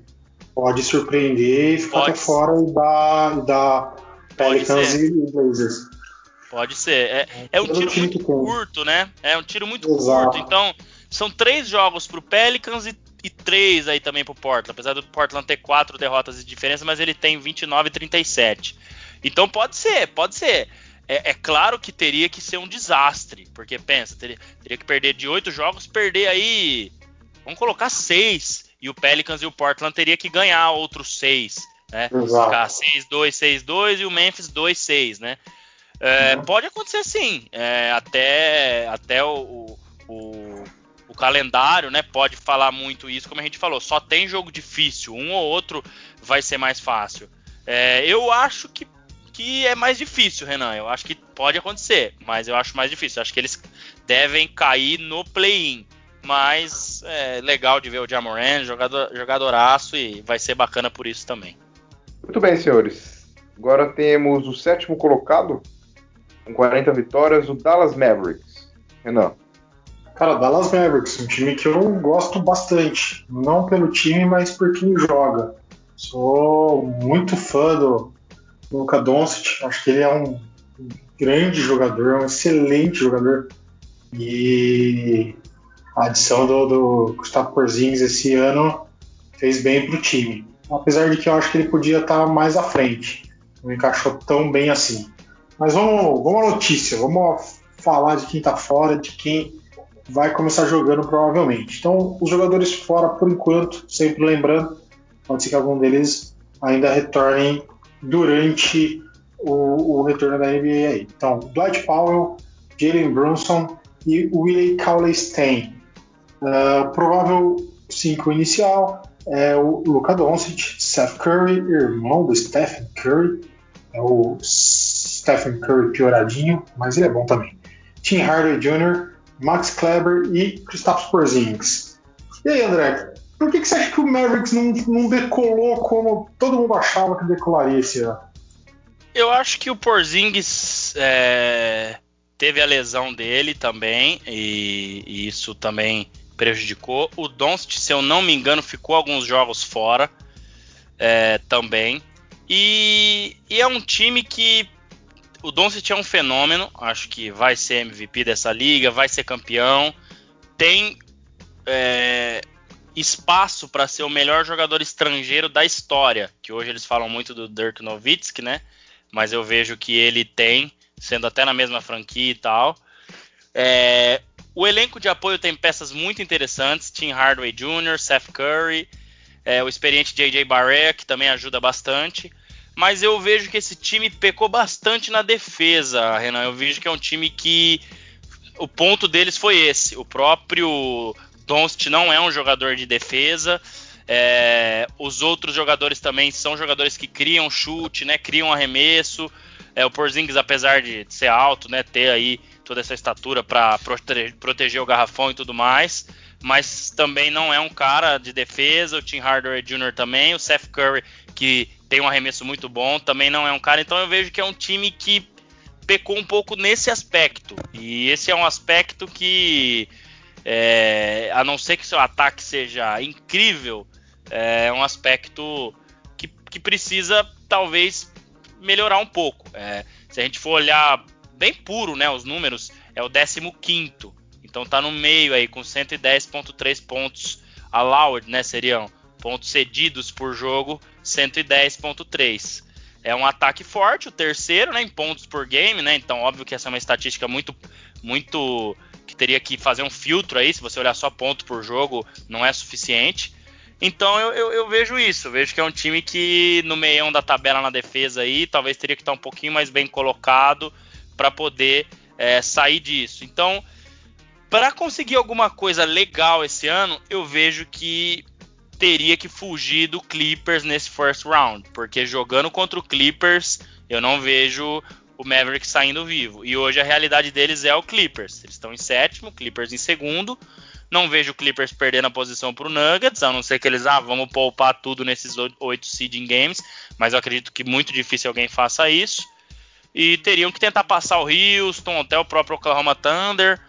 Pode surpreender e ficar até fora da, da Pelicans e Blazers. Pode ser. É, é um tiro muito curto, né? É um tiro muito Exato. curto. Então, são três jogos pro Pelicans e, e três aí também pro Portland. Apesar do Portland ter quatro derrotas de diferença, mas ele tem 29 e 37. Então pode ser, pode ser. É, é, claro que teria que ser um desastre, porque pensa, teria, teria que perder de oito jogos, perder aí, vamos colocar seis, e o Pelicans e o Portland teria que ganhar outros seis, né? Exato. Ficar 6-2, 6-2 e o Memphis 2-6, né? É, uhum. Pode acontecer sim, é, até, até o, o, o, calendário, né? Pode falar muito isso, como a gente falou, só tem jogo difícil, um ou outro vai ser mais fácil. É, eu acho que que é mais difícil, Renan. Eu acho que pode acontecer, mas eu acho mais difícil. Eu acho que eles devem cair no play-in. Mas é legal de ver o Jamoran, jogador, jogadoraço, e vai ser bacana por isso também. Muito bem, senhores. Agora temos o sétimo colocado, com 40 vitórias, o Dallas Mavericks. Renan. Cara, Dallas Mavericks, um time que eu gosto bastante. Não pelo time, mas por quem joga. Sou muito fã do, Luka Doncic, acho que ele é um grande jogador, um excelente jogador. E a adição do, do Gustavo Porzingis esse ano fez bem para o time. Apesar de que eu acho que ele podia estar tá mais à frente. Não encaixou tão bem assim. Mas vamos, vamos à notícia, vamos falar de quem está fora, de quem vai começar jogando provavelmente. Então, os jogadores fora por enquanto, sempre lembrando, pode ser que algum deles ainda retornem durante o, o retorno da NBA aí. Então, Dwight Powell, Jalen Brunson e Willie Cauley-Stein. Uh, provável 5 inicial é o Luka Doncic, Seth Curry, irmão do Stephen Curry, é o Stephen Curry pioradinho, mas ele é bom também. Tim Hardaway Jr., Max Kleber e Kristaps Porzingis. E aí, André, por que, que você acha que o Mavericks não, não decolou como todo mundo achava que decolaria esse ano? Eu acho que o Porzingis é, teve a lesão dele também, e, e, isso também prejudicou. O Doncic, se eu não me engano, ficou alguns jogos fora é, também. E, e, é um time que o Doncic é um fenômeno, acho que vai ser MVP dessa liga, vai ser campeão. Tem é, espaço para ser o melhor jogador estrangeiro da história, que hoje eles falam muito do Dirk Nowitzki, né? Mas eu vejo que ele tem, sendo até na mesma franquia e tal. É, o elenco de apoio tem peças muito interessantes, Tim Hardaway Jr., Seth Curry, é, o experiente J.J. Barrett, que também ajuda bastante. Mas eu vejo que esse time pecou bastante na defesa, Renan. Eu vejo que é um time que o ponto deles foi esse. O próprio Doncic não é um jogador de defesa. É, os outros jogadores também são jogadores que criam chute, né? Criam arremesso. É, o Porzingis, apesar de ser alto, né? Ter aí toda essa estatura para prote proteger o garrafão e tudo mais, mas também não é um cara de defesa. O Tim Hardaway Jr. também, o Seth Curry que tem um arremesso muito bom, também não é um cara. Então eu vejo que é um time que pecou um pouco nesse aspecto. E esse é um aspecto que é, a não ser que seu ataque seja incrível, é um aspecto que, que precisa talvez melhorar um pouco. É, se a gente for olhar bem puro, né, os números, é o 15 então tá no meio aí com 110.3 pontos allowed, né, seriam pontos cedidos por jogo, 110.3. É um ataque forte, o terceiro, né, em pontos por game, né? Então óbvio que essa é uma estatística muito muito que teria que fazer um filtro aí, se você olhar só ponto por jogo, não é suficiente. Então eu, eu, eu, vejo isso, eu vejo que é um time que no meião da tabela na defesa aí, talvez teria que estar um pouquinho mais bem colocado para poder é, sair disso. Então, para conseguir alguma coisa legal esse ano, eu vejo que teria que fugir do Clippers nesse first round, porque jogando contra o Clippers, eu não vejo o Maverick saindo vivo. E hoje a realidade deles é o Clippers. Eles estão em sétimo, Clippers em segundo. Não vejo o Clippers perdendo a posição para o Nuggets, a não ser que eles, ah, vamos poupar tudo nesses oito seeding games, mas eu acredito que muito difícil alguém faça isso. E teriam que tentar passar o Houston, até o próprio Oklahoma Thunder,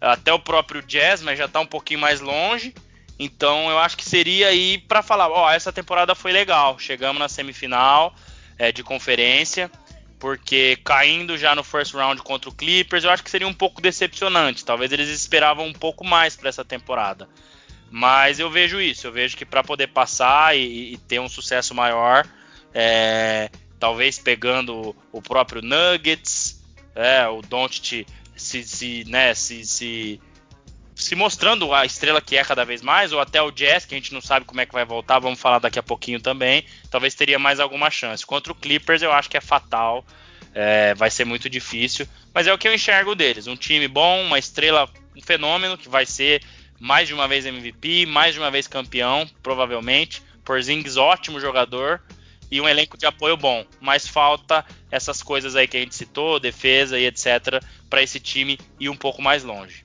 até o próprio Jazz, mas já está um pouquinho mais longe. Então eu acho que seria aí para falar, ó, oh, essa temporada foi legal, chegamos na semifinal é, de conferência, porque caindo já no first round contra o Clippers, eu acho que seria um pouco decepcionante. Talvez eles esperavam um pouco mais para essa temporada. Mas eu vejo isso, eu vejo que para poder passar e, e, ter um sucesso maior, é, talvez pegando o próprio Nuggets, é, o Doncic se, se, né, se, se se mostrando a estrela que é cada vez mais, ou até o Jazz, que a gente não sabe como é que vai voltar, vamos falar daqui a pouquinho também, talvez teria mais alguma chance. Contra o Clippers eu acho que é fatal, é, vai ser muito difícil, mas é o que eu enxergo deles, um time bom, uma estrela, um fenômeno que vai ser mais de uma vez MVP, mais de uma vez campeão, provavelmente, Porzingis ótimo jogador, e um elenco de apoio bom, mas falta essas coisas aí que a gente citou, defesa e etc, para esse time ir um pouco mais longe.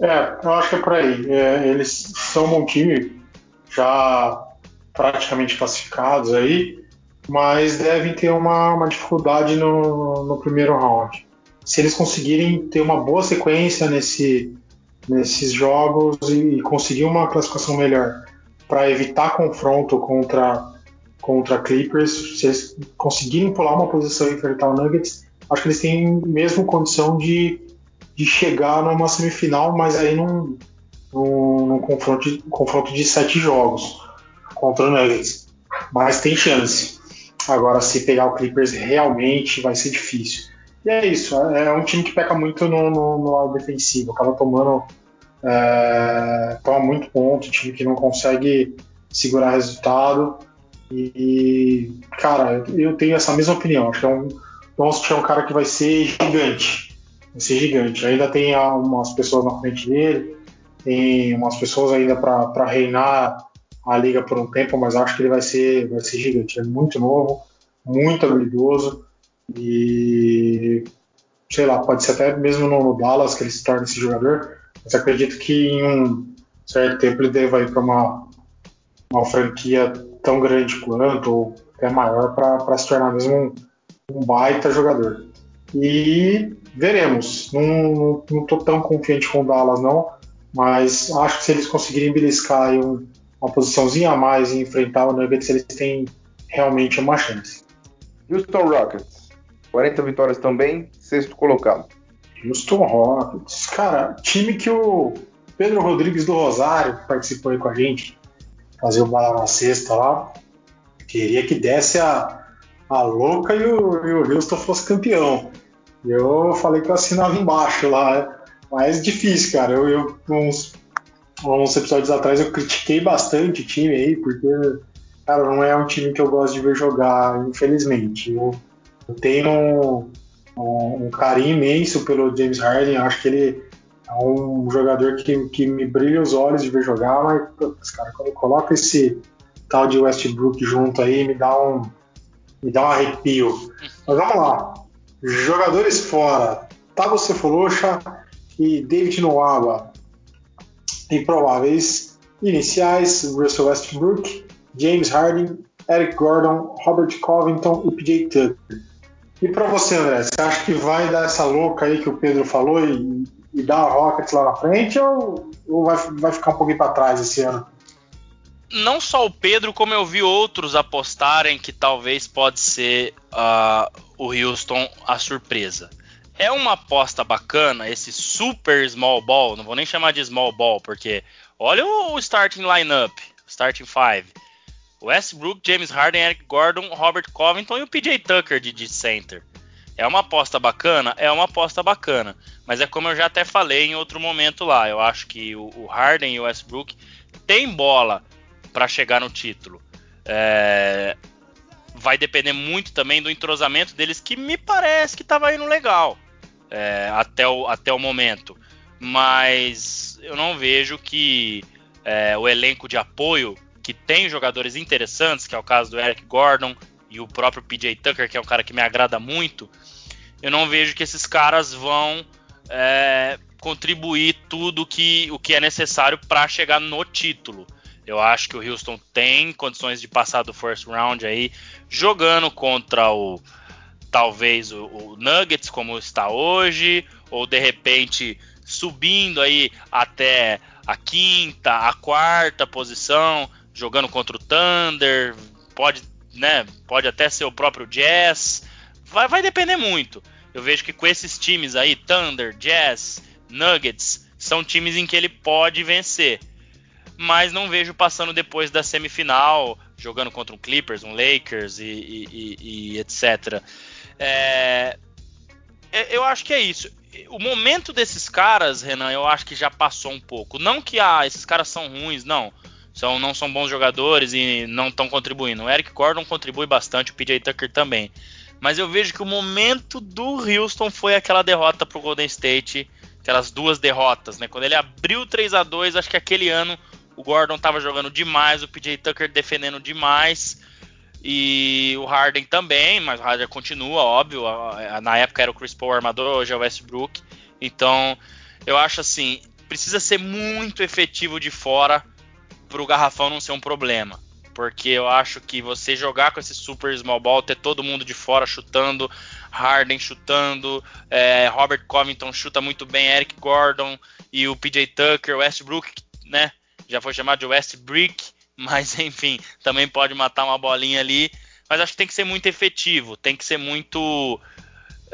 É, eu acho que é por aí. É, eles são um time já praticamente classificados aí, mas devem ter uma, uma dificuldade no, no primeiro round. Se eles conseguirem ter uma boa sequência nesse, nesses jogos e, e conseguir uma classificação melhor para evitar confronto contra contra Clippers, se eles conseguirem pular uma posição e enfrentar o Nuggets, acho que eles têm mesmo condição de de chegar numa semifinal, mas aí num, num, num confronto, de, confronto de sete jogos contra o Nuggets. Mas tem chance. Agora, se pegar o Clippers, realmente vai ser difícil. E é isso, é, é um time que peca muito no, no, no lado defensivo, acaba tomando. É, toma muito ponto, time que não consegue segurar resultado. E, cara, eu tenho essa mesma opinião. Acho que é um, Doncic é um cara que vai ser gigante ser gigante. Ainda tem umas pessoas na frente dele, tem umas pessoas ainda para reinar a liga por um tempo, mas acho que ele vai ser, vai ser gigante. é muito novo, muito habilidoso e sei lá, pode ser até mesmo no Dallas que ele se torne esse jogador, mas acredito que em um certo tempo ele deva ir para uma, uma franquia tão grande quanto, ou até maior, para se tornar mesmo um, um baita jogador. E veremos. Não, não tô tão confiante com o Dallas, não. Mas acho que se eles conseguirem beliscar um, uma posiçãozinha a mais e enfrentar o Nuggets, eles têm realmente uma chance. Houston Rockets. 40 vitórias também, sexto colocado. Houston Rockets. Cara, time que o Pedro Rodrigues do Rosário, que participou aí com a gente, fazer o bala na sexta lá, queria que desse a, a louca e o, e o Houston fosse campeão. Eu falei que eu assinava embaixo lá, mas difícil, cara. Eu, eu uns, uns episódios atrás eu critiquei bastante o time aí, porque, cara, não é um time que eu gosto de ver jogar, infelizmente. Eu, eu tenho um, um, um, carinho imenso pelo James Harden, acho que ele é um jogador que, que me brilha os olhos de ver jogar, mas, putz, cara, quando coloca esse tal de Westbrook junto aí, me dá um, me dá um arrepio. Mas vamos lá. Jogadores fora: Tago Cephalosha e David Noaba. Improváveis iniciais: Russell Westbrook, James Harden, Eric Gordon, Robert Covington e PJ Tucker. E para você, André, você acha que vai dar essa louca aí que o Pedro falou e, e dar a Rockets lá na frente ou, ou vai, vai ficar um pouquinho para trás esse ano? Não só o Pedro, como eu vi outros apostarem que talvez pode ser uh, o Houston a surpresa. É uma aposta bacana esse super small ball, não vou nem chamar de small ball, porque olha o starting lineup, starting five. Westbrook, James Harden, Eric Gordon, Robert Covington e o PJ Tucker de, de center. É uma aposta bacana? É uma aposta bacana. Mas é como eu já até falei em outro momento lá. Eu acho que o Harden e o Westbrook têm bola para chegar no título. É, vai depender muito também do entrosamento deles, que me parece que estava indo legal é, até, o, até o momento. Mas eu não vejo que é, o elenco de apoio, que tem jogadores interessantes, que é o caso do Eric Gordon e o próprio PJ Tucker, que é um cara que me agrada muito, eu não vejo que esses caras vão é, contribuir tudo que, o que é necessário para chegar no título. Eu acho que o Houston tem condições de passar do first round aí, jogando contra o talvez o, o Nuggets como está hoje, ou de repente subindo aí até a quinta, a quarta posição, jogando contra o Thunder, pode, né, pode até ser o próprio Jazz. Vai, vai depender muito. Eu vejo que com esses times aí, Thunder, Jazz, Nuggets, são times em que ele pode vencer mas não vejo passando depois da semifinal, jogando contra um Clippers, um Lakers e, e, e, e etc. É, é, eu acho que é isso. O momento desses caras, Renan, eu acho que já passou um pouco. Não que ah, esses caras são ruins, não. São, não são bons jogadores e não estão contribuindo. O Eric Gordon contribui bastante, o PJ Tucker também. Mas eu vejo que o momento do Houston foi aquela derrota para o Golden State, aquelas duas derrotas, né? Quando ele abriu 3 a 2 acho que aquele ano o Gordon estava jogando demais, o PJ Tucker defendendo demais. E o Harden também, mas o Harden continua, óbvio. Na época era o Chris Paul armador, hoje é o Westbrook. Então, eu acho assim, precisa ser muito efetivo de fora para o garrafão não ser um problema. Porque eu acho que você jogar com esse super small ball, ter todo mundo de fora chutando, Harden chutando, é, Robert Covington chuta muito bem, Eric Gordon e o PJ Tucker, Westbrook, né? Já foi chamado de West Brick, [LAUGHS] mas enfim, também pode matar uma bolinha ali. Mas acho que tem que ser muito efetivo, tem que ser muito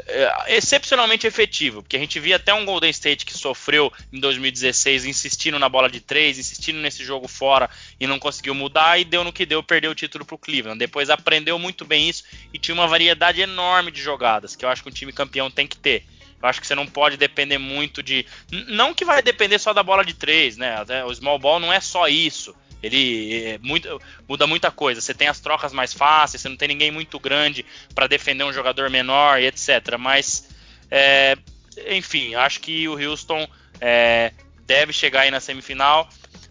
é, excepcionalmente efetivo, porque a gente via até um Golden State que sofreu em 2016 insistindo na bola de três, insistindo nesse jogo fora e não conseguiu mudar e deu no que deu, perdeu o título para o Cleveland. Depois aprendeu muito bem isso e tinha uma variedade enorme de jogadas que eu acho que um time campeão tem que ter. Eu acho que você não pode depender muito de. Não que vai depender só da bola de três, né? O small ball não é só isso. Ele é muito, muda muita coisa. Você tem as trocas mais fáceis, você não tem ninguém muito grande para defender um jogador menor e etc. Mas, é, enfim, acho que o Houston é, deve chegar aí na semifinal,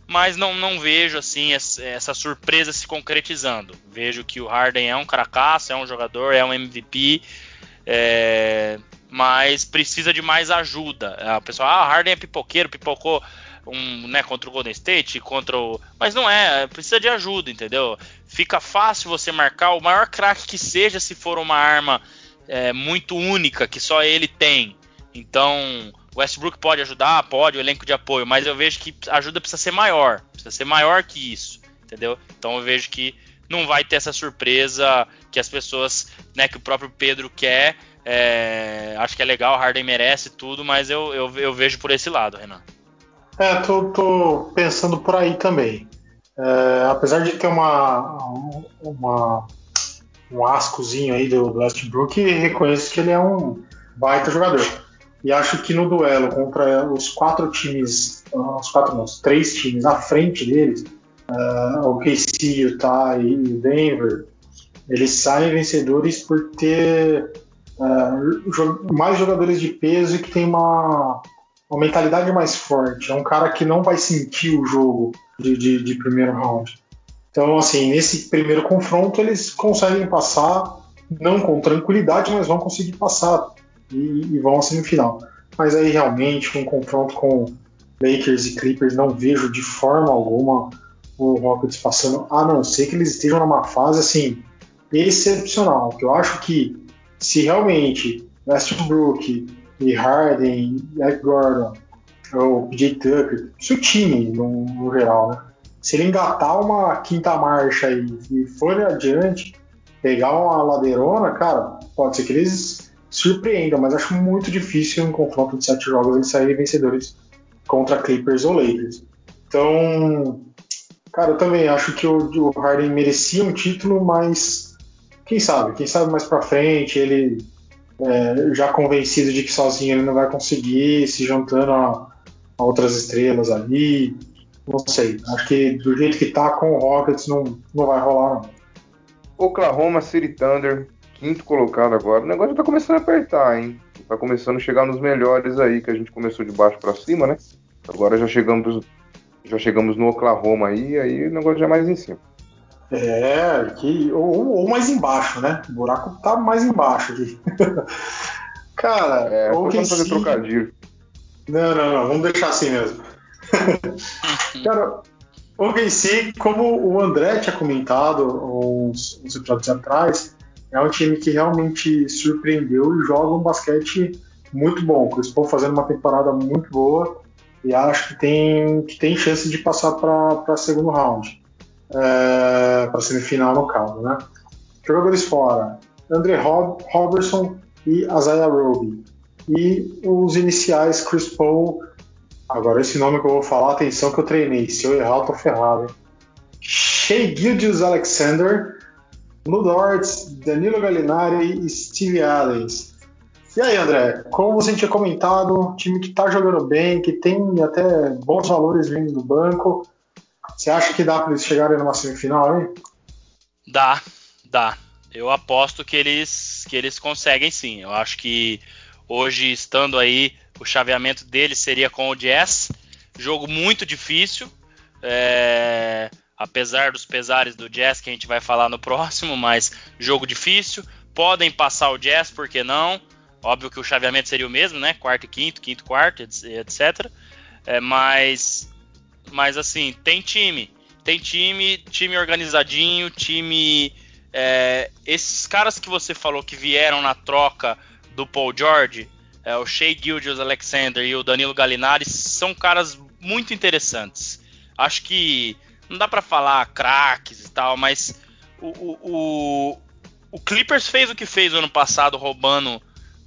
mas não, não vejo assim essa surpresa se concretizando. Vejo que o Harden é um caracaço, é um jogador, é um MVP. É, mas precisa de mais ajuda. O pessoal, ah, Harden é pipoqueiro, pipocou um, né, contra o Golden State, contra o. Mas não é, precisa de ajuda, entendeu? Fica fácil você marcar o maior craque que seja se for uma arma é, muito única que só ele tem. Então, o Westbrook pode ajudar, pode, o elenco de apoio, mas eu vejo que a ajuda precisa ser maior, precisa ser maior que isso, entendeu? Então eu vejo que não vai ter essa surpresa que as pessoas, né, que o próprio Pedro quer é, acho que é legal, Harden merece tudo, mas eu, eu, eu vejo por esse lado, Renan. É, tô, tô pensando por aí também. É, apesar de ter uma, uma um ascozinho aí do, Westbrook, reconheço que ele é um baita jogador. E acho que no duelo contra os quatro times, os quatro não, os três times à frente deles, uh, o KC, Utah e Denver, eles saem vencedores por ter uh, mais jogadores de peso e que tem uma, uma mentalidade mais forte. É um cara que não vai sentir o jogo de, de, de primeiro round. Então, assim, nesse primeiro confronto eles conseguem passar, não com tranquilidade, mas vão conseguir passar e, e vão à semifinal. Mas aí realmente um confronto com Lakers e Clippers não vejo de forma alguma o Rockets passando, a não ser que eles estejam numa fase assim excepcional. Que eu acho que se realmente Westbrook e Harden, Eric Gordon, ou PJ Tucker, se o time no, no, geral, né? Se ele engatar uma quinta marcha aí e for adiante, pegar uma ladeirona, cara, pode ser que eles surpreendam, mas acho muito difícil em um confronto de sete jogos eles saírem vencedores contra Clippers ou Lakers. Então, cara, eu também acho que o, o Harden merecia um título, mas quem sabe, quem sabe mais para frente ele é, já convencido de que sozinho ele não vai conseguir, se juntando a, a outras estrelas ali. Não sei. Acho que do jeito que tá com o Rockets não, não vai rolar, não. Oklahoma City Thunder, quinto colocado agora. O negócio já tá começando a apertar, hein? Tá começando a chegar nos melhores aí, que a gente começou de baixo para cima, né? Agora já chegamos, já chegamos no Oklahoma aí, aí o negócio já é mais em cima. É, que, ou, ou mais embaixo, né? O buraco tá mais embaixo aqui. [LAUGHS] Cara, é, ou que fazer trocadilho. Não, não, não, vamos deixar assim mesmo. [LAUGHS] Cara, o OKC, como o André tinha comentado uns, uns episódios atrás, é um time que realmente surpreendeu e joga um basquete muito bom. O Chris Paul fazendo uma temporada muito boa e acho que tem, que tem chance de passar para segundo round é, para semifinal no caso, né? Jogadores fora: André Robertson e Isaiah Roby. E os iniciais Chris Paul. Agora, esse nome que eu vou falar, atenção que eu treinei. Se eu errar, eu tô ferrado. Hein? Shea Gildius Alexander, Ludorts, Danilo Gallinari e Steve Adams. E aí, André, como você tinha comentado, time que tá jogando bem, que tem até bons valores vindo do banco, você acha que dá para eles chegarem numa semifinal, hein? Dá, dá. Eu aposto que eles que eles conseguem sim. Eu acho que hoje estando aí o chaveamento deles seria com o Jazz, jogo muito difícil. É, apesar dos pesares do Jazz que a gente vai falar no [LAUGHS] próximo, mas jogo difícil. Podem passar o Jazz, por que não? Óbvio que o chaveamento seria o mesmo, né? Quarto e quinto, quinto, quarto, etc. É, mas mas assim, tem time. Tem time, time organizadinho, time. É, esses caras que você falou que vieram na troca do Paul George, é, o Shea Gildius Alexander e o Danilo Gallinari, são caras muito interessantes. Acho que não dá para falar craques e tal, mas o, o, o, Clippers fez o que fez ano passado, roubando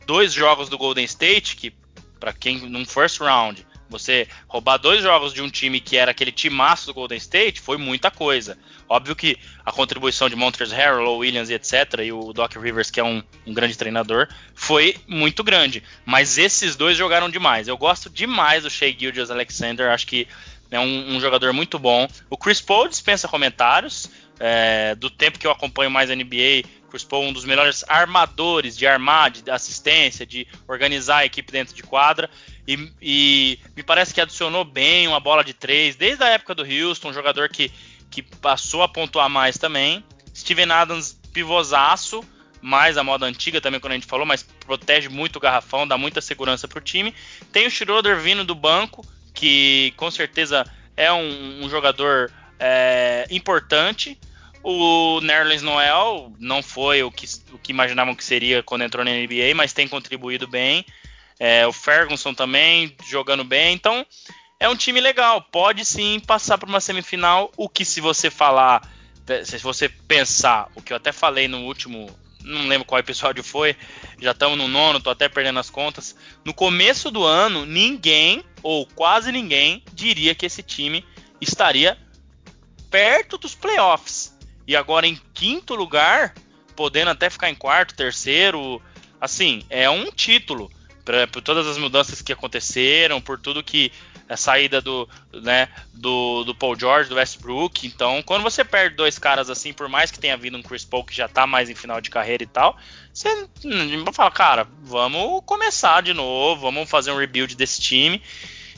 dois jogos do Golden State, que para quem num first round você roubar dois jogos de um time que era aquele timaço do Golden State foi muita coisa. Óbvio que a contribuição de Montrezl Harrell, Williams e etc. e o Doc Rivers, que é um, um, grande treinador, foi muito grande. Mas esses dois jogaram demais. Eu gosto demais do Shea Gildius Alexander. Acho que é um, um jogador muito bom. O Chris Paul dispensa comentários. É, do tempo que eu acompanho mais a NBA, Chris Paul um dos melhores armadores de armar, de assistência, de organizar a equipe dentro de quadra. E, e, me parece que adicionou bem uma bola de três desde a época do Houston, um jogador que, que passou a pontuar mais também. Steven Adams, pivôzaço, mais a moda antiga também, quando a gente falou, mas protege muito o garrafão, dá muita segurança para o time. Tem o Schroeder vindo do banco, que com certeza é um, um jogador é, importante. O Nerlens Noel não foi o que, o que imaginavam que seria quando entrou na NBA, mas tem contribuído bem. É, o Ferguson também jogando bem. Então, é um time legal. Pode sim passar para uma semifinal. O que, se você falar, se você pensar, o que eu até falei no último, não lembro qual episódio foi, já estamos no nono, tô até perdendo as contas. No começo do ano, ninguém, ou quase ninguém, diria que esse time estaria perto dos playoffs. E agora em quinto lugar, podendo até ficar em quarto, terceiro, assim, é um título pra, por todas as mudanças que aconteceram, por tudo que a saída do, né, do, do Paul George, do Westbrook. Então, quando você perde dois caras assim, por mais que tenha vindo um Chris Paul que já tá mais em final de carreira e tal, você fala, cara, vamos começar de novo, vamos fazer um rebuild desse time.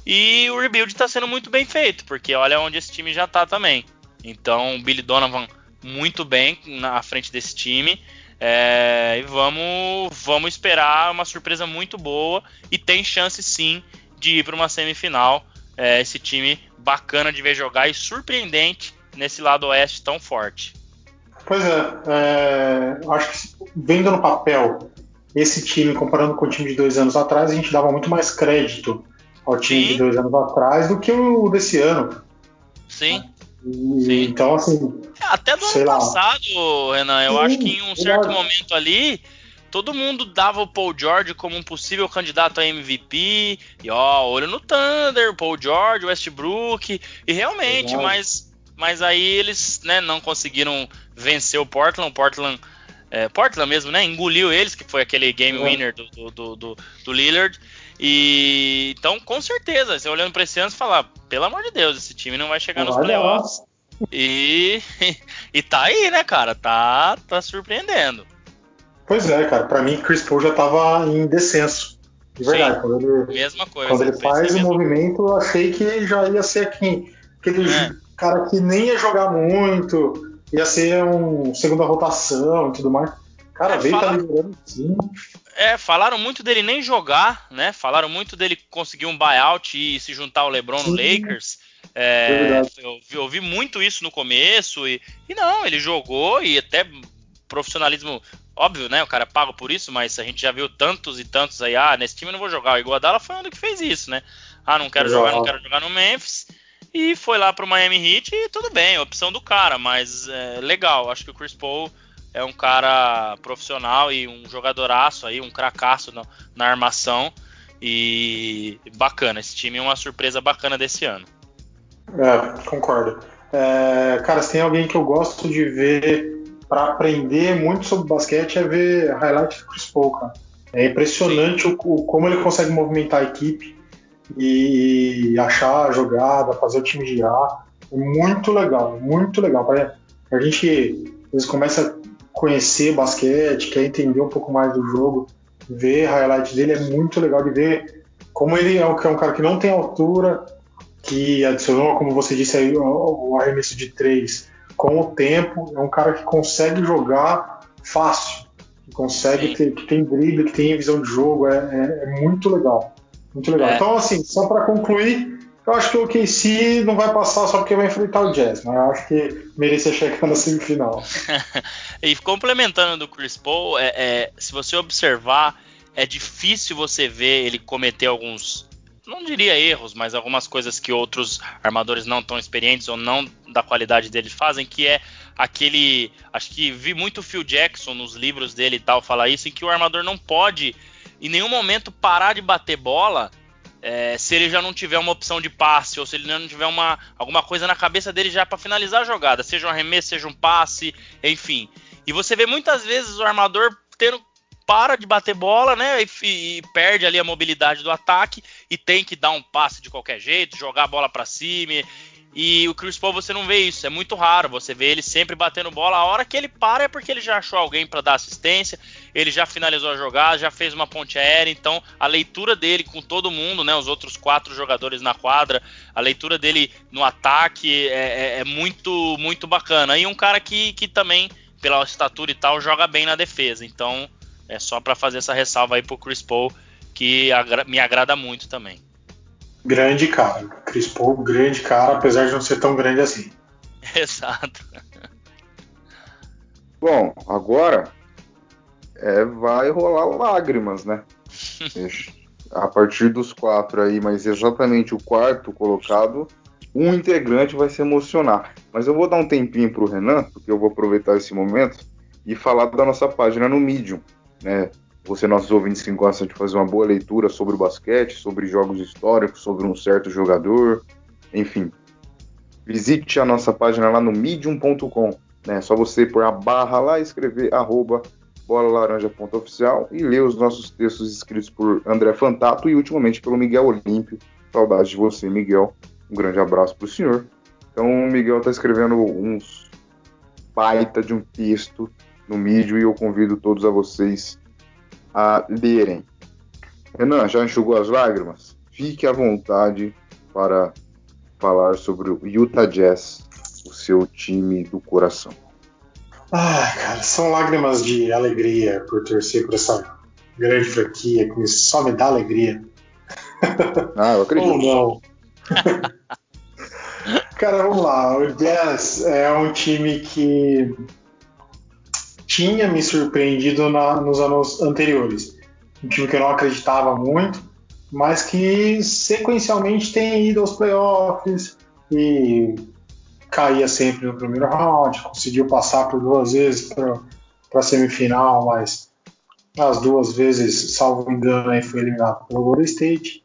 E o rebuild tá sendo muito bem feito, porque olha onde esse time já tá também. Então, Billy Donovan muito bem na frente desse time. É, e vamos, vamos esperar uma surpresa muito boa e tem chance sim de ir para uma semifinal. É, esse time bacana de ver jogar e surpreendente nesse lado oeste tão forte. Pois é, é acho que vendo no papel esse time comparando com o time de dois anos atrás, a gente dava muito mais crédito ao time sim. de dois anos atrás do que o desse ano. Sim. E, então, assim. Até do ano lá. passado, Renan, eu Sim, acho que em um certo verdade. momento ali, todo mundo dava o Paul George como um possível candidato a MVP. E ó, olho no Thunder, Paul George, Westbrook. E realmente, mas, mas aí eles né, não conseguiram vencer o Portland. O Portland é, Portland mesmo, né? Engoliu eles, que foi aquele game é. winner do, do, do, do, Lillard. E então, com certeza, você olhando para esse ano, você fala, pelo amor de Deus, esse time não vai chegar nos playoffs. E, [LAUGHS] e tá aí, né, cara? Tá, tá surpreendendo. Pois é, cara. Para mim, Chris Paul já tava em descenso. De verdade. Sim, quando ele, mesma coisa. Quando ele faz o movimento, coisa. eu achei que já ia ser aqui. Aquele é. cara que nem ia jogar muito, ia ser um segunda rotação e tudo mais. Cara, é, veio fala... tá liderando sim. É, falaram muito dele nem jogar, né? Falaram muito dele conseguir um buyout e se juntar ao LeBron no Lakers. É, é eu, eu ouvi muito isso no começo e, e não, ele jogou e até profissionalismo óbvio, né? O cara paga por isso, mas a gente já viu tantos e tantos aí, ah, nesse time eu não vou jogar. O Iguodala foi um que fez isso, né? Ah, não quero jogar, não quero jogar no Memphis. E foi lá pro Miami Heat e tudo bem, opção do cara, mas é, legal. Acho que o Chris Paul é um cara profissional e um jogadoraço aí, um cracaço na, na armação. E bacana, esse time é uma surpresa bacana desse ano. É, concordo. É, cara, se tem alguém que eu gosto de ver para aprender muito sobre basquete é ver highlight do Chris Paul, cara. É impressionante o, o, como ele consegue movimentar a equipe e, e achar a jogada, fazer o time girar. É muito legal, muito legal. A gente às vezes começa a conhecer basquete, quer entender um pouco mais do jogo, ver highlight dele é muito legal de ver como ele é um, é um cara que não tem altura, que adicionou, como você disse aí, o, o arremesso de três com o tempo. É um cara que consegue jogar fácil, que consegue ter, que tem drible, que tem visão de jogo. É, é, é muito legal. Muito legal. É. Então, assim, só para concluir, eu acho que o KC não vai passar só porque vai enfrentar o Jazz, mas eu acho que merecia chegar na semifinal. [LAUGHS] e complementando do Chris Paul, é, é, se você observar, é difícil você ver ele cometer alguns não diria erros, mas algumas coisas que outros armadores não tão experientes ou não da qualidade dele fazem, que é aquele. Acho que vi muito Phil Jackson nos livros dele e tal falar isso, em que o armador não pode em nenhum momento parar de bater bola é, se ele já não tiver uma opção de passe ou se ele não tiver uma, alguma coisa na cabeça dele já para finalizar a jogada, seja um arremesso, seja um passe, enfim. E você vê muitas vezes o armador tendo para de bater bola, né? E, e, perde ali a mobilidade do ataque e tem que dar um passe de qualquer jeito, jogar a bola para cima. E, o Chris Paul você não vê isso, é muito raro. Você vê ele sempre batendo bola. A hora que ele para é porque ele já achou alguém para dar assistência, ele já finalizou a jogada, já fez uma ponte aérea. Então a leitura dele com todo mundo, né? Os outros quatro jogadores na quadra, a leitura dele no ataque é, é, é muito, muito bacana. E um cara que, que também, pela estatura e tal, joga bem na defesa. Então é só para fazer essa ressalva aí pro Chris Paul, que agra me agrada muito também. Grande cara. Chris Paul, grande cara, apesar de não ser tão grande assim. [LAUGHS] Exato. Bom, agora é, vai rolar lágrimas, né? [LAUGHS] a partir dos quatro aí, mas exatamente o quarto colocado, um integrante vai se emocionar. Mas eu vou dar um tempinho pro Renan, porque eu vou aproveitar esse momento e falar da nossa página no Medium né? Você, nossos ouvintes que gostam de fazer uma boa leitura sobre o basquete, sobre jogos históricos, sobre um certo jogador, enfim. Visite a nossa página lá no medium.com. Né? É só você pôr a barra lá e escrever arroba bolalaranja.oficial e ler os nossos textos escritos por André Fantato e ultimamente pelo Miguel Olímpio. Saudade de você, Miguel. Um grande abraço para o senhor. Então, o Miguel está escrevendo uns baita de um texto no mídia e eu convido todos a vocês a lerem. Renan, já enxugou as lágrimas? Fique à vontade para falar sobre o Utah Jazz, o seu time do coração. Ah, cara, são lágrimas de alegria por torcer por essa grande franquia que só me dá alegria. Ah, eu acredito. Ou não. [LAUGHS] cara, vamos lá. O Jazz é um time que tinha me surpreendido na, nos anos anteriores. Um time que eu não acreditava muito, mas que sequencialmente tem ido aos playoffs e caía sempre no primeiro round, conseguiu passar por duas vezes para a semifinal, mas as duas vezes, salvo engano, aí foi eliminado pelo Golden State.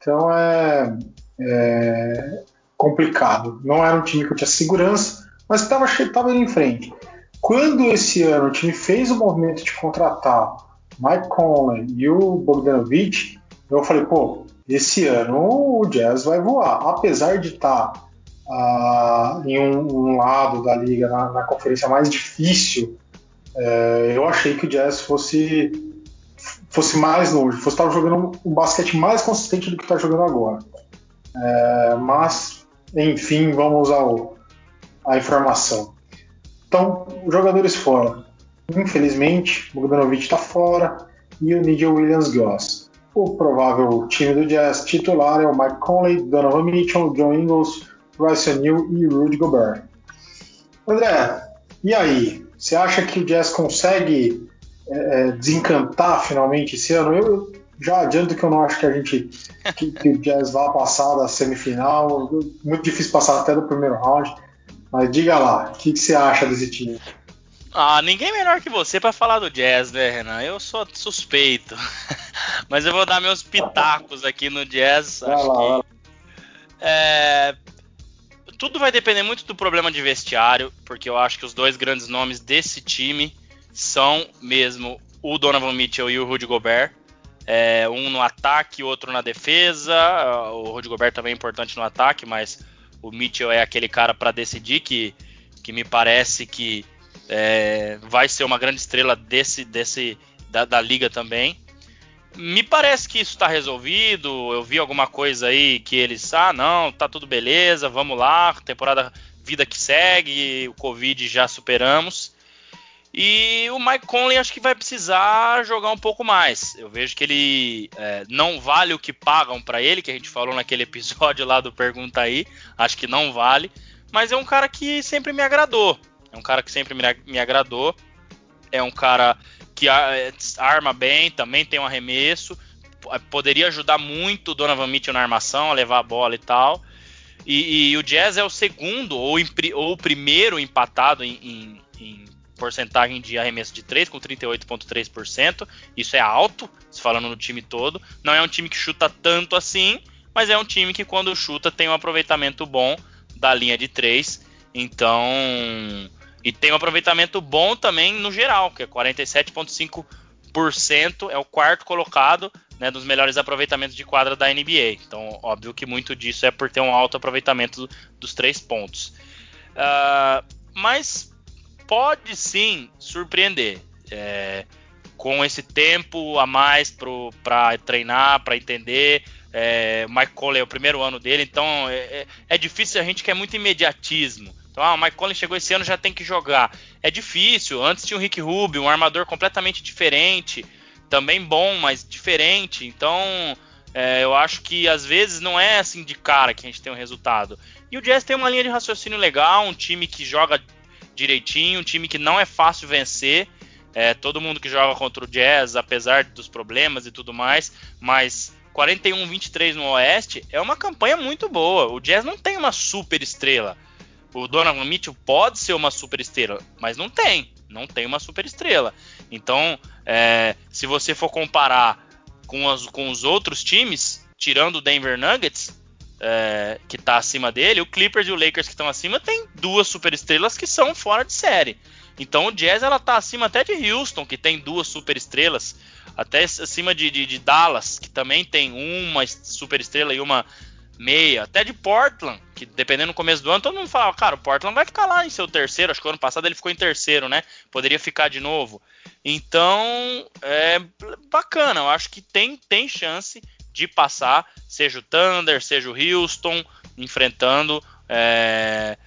Então é, é, complicado. Não era um time que eu tinha segurança, mas estava indo em frente. Quando esse ano o time fez o movimento de contratar Mike Conley e o Bogdanovich, eu falei, pô, esse ano o Jazz vai voar. Apesar de estar tá, uh, em um, um, lado da liga, na, na conferência mais difícil, é, eu achei que o Jazz fosse, fosse mais longe, fosse estar jogando um basquete mais consistente do que está jogando agora. É, mas, enfim, vamos ao, à informação. Então, jogadores fora. Infelizmente, Bogdanovic está fora e o Nigel Williams-Goss. O provável time do Jazz titular é o Mike Conley, Donovan Mitchell, John Ingles, Bryce O'Neal e Rudy Gobert. André, e aí? Você acha que o Jazz consegue é, é desencantar finalmente esse ano? Eu já adianto que eu não acho que a gente que, que o Jazz vá passar da semifinal. Muito difícil passar até do primeiro round. Mas diga lá, o que, que, você acha desse time? Ah, ninguém melhor que você para falar do Jazz, né, Renan? Eu sou suspeito. [LAUGHS] Mas eu vou dar meus pitacos aqui no Jazz. Vai acho lá, que, é, tudo vai depender muito do problema de vestiário, porque eu acho que os dois grandes nomes desse time são mesmo o Donovan Mitchell e o Rudy Gobert. É, um no ataque, outro na defesa. O Rudy Gobert também é importante no ataque, mas o Mitchell é aquele cara para decidir que, que me parece que é, vai ser uma grande estrela desse, desse da, da liga também. Me parece que isso está resolvido. Eu vi alguma coisa aí que eles, ah, não, tá tudo beleza, vamos lá, temporada vida que segue, o Covid já superamos. E o Mike Conley acho que vai precisar jogar um pouco mais. Eu vejo que ele é, não vale o que pagam para ele, que a gente falou naquele [LAUGHS] episódio lá do Pergunta aí. Acho que não vale. Mas é um cara que sempre me agradou. É um cara que sempre me, me agradou. É um cara que é, arma bem, também tem um arremesso. Poderia ajudar muito o Donovan Mitchell na armação, a levar a bola e tal. E, e o Jazz é o segundo ou, ou o primeiro empatado em, em, em porcentagem de arremesso de 3, com 38,3%. Isso é alto, se falando no time todo. Não é um time que chuta tanto assim, mas é um time que quando chuta tem um aproveitamento bom da linha de 3. Então. E tem um aproveitamento bom também no geral, que é 47,5%, é o quarto colocado né, dos melhores aproveitamentos de quadra da NBA. Então, óbvio que muito disso é por ter um alto aproveitamento dos três pontos. Uh, mas pode sim surpreender. É, com esse tempo a mais para treinar, para entender. É, Mike Conley é o primeiro ano dele, então é, é, é, difícil, a gente quer muito imediatismo. Então, ah, o Mike Conley chegou esse ano, já tem que jogar. É difícil, antes tinha o Rick Rubio, um armador completamente diferente, também bom, mas diferente. Então, é, eu acho que às vezes não é assim de cara que a gente tem um resultado. E o Jazz tem uma linha de raciocínio legal, um time que joga direitinho, um time que não é fácil vencer. É, todo mundo que joga contra o Jazz, apesar dos problemas e tudo mais, mas 41-23 no Oeste é uma campanha muito boa. O Jazz não tem uma super estrela. O Donovan Mitchell pode ser uma super estrela, mas não tem. Não tem uma super estrela. Então, é, se você for comparar com, as, com os outros times, tirando o Denver Nuggets, é, que está acima dele, o Clippers e o Lakers que estão acima tem duas superestrelas que são fora de série. Então o Jazz ela tá acima até de Houston, que tem duas superestrelas, até acima de, de, de Dallas, que também tem uma superestrela e uma meia, até de Portland, que dependendo do começo do ano, todo mundo fala, cara, o Portland vai ficar lá em seu terceiro, acho que ano passado ele ficou em terceiro, né? Poderia ficar de novo. Então, é bacana, eu acho que tem, tem chance de passar, seja o Thunder, seja o Houston, enfrentando. É...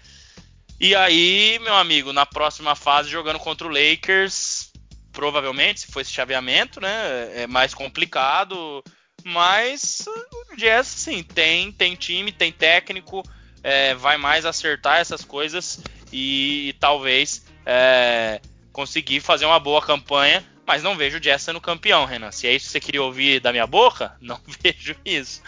E aí, meu amigo, na próxima fase, jogando contra o Lakers, provavelmente, se for esse chaveamento, né? É mais complicado. Mas o Jazz, sim, tem, tem time, tem técnico, é, vai mais acertar essas coisas e, e talvez é, conseguir fazer uma boa campanha mas não vejo o Jazz sendo campeão, Renan. Se é isso que você queria ouvir da minha boca, [LAUGHS] não [LAUGHS] vejo isso.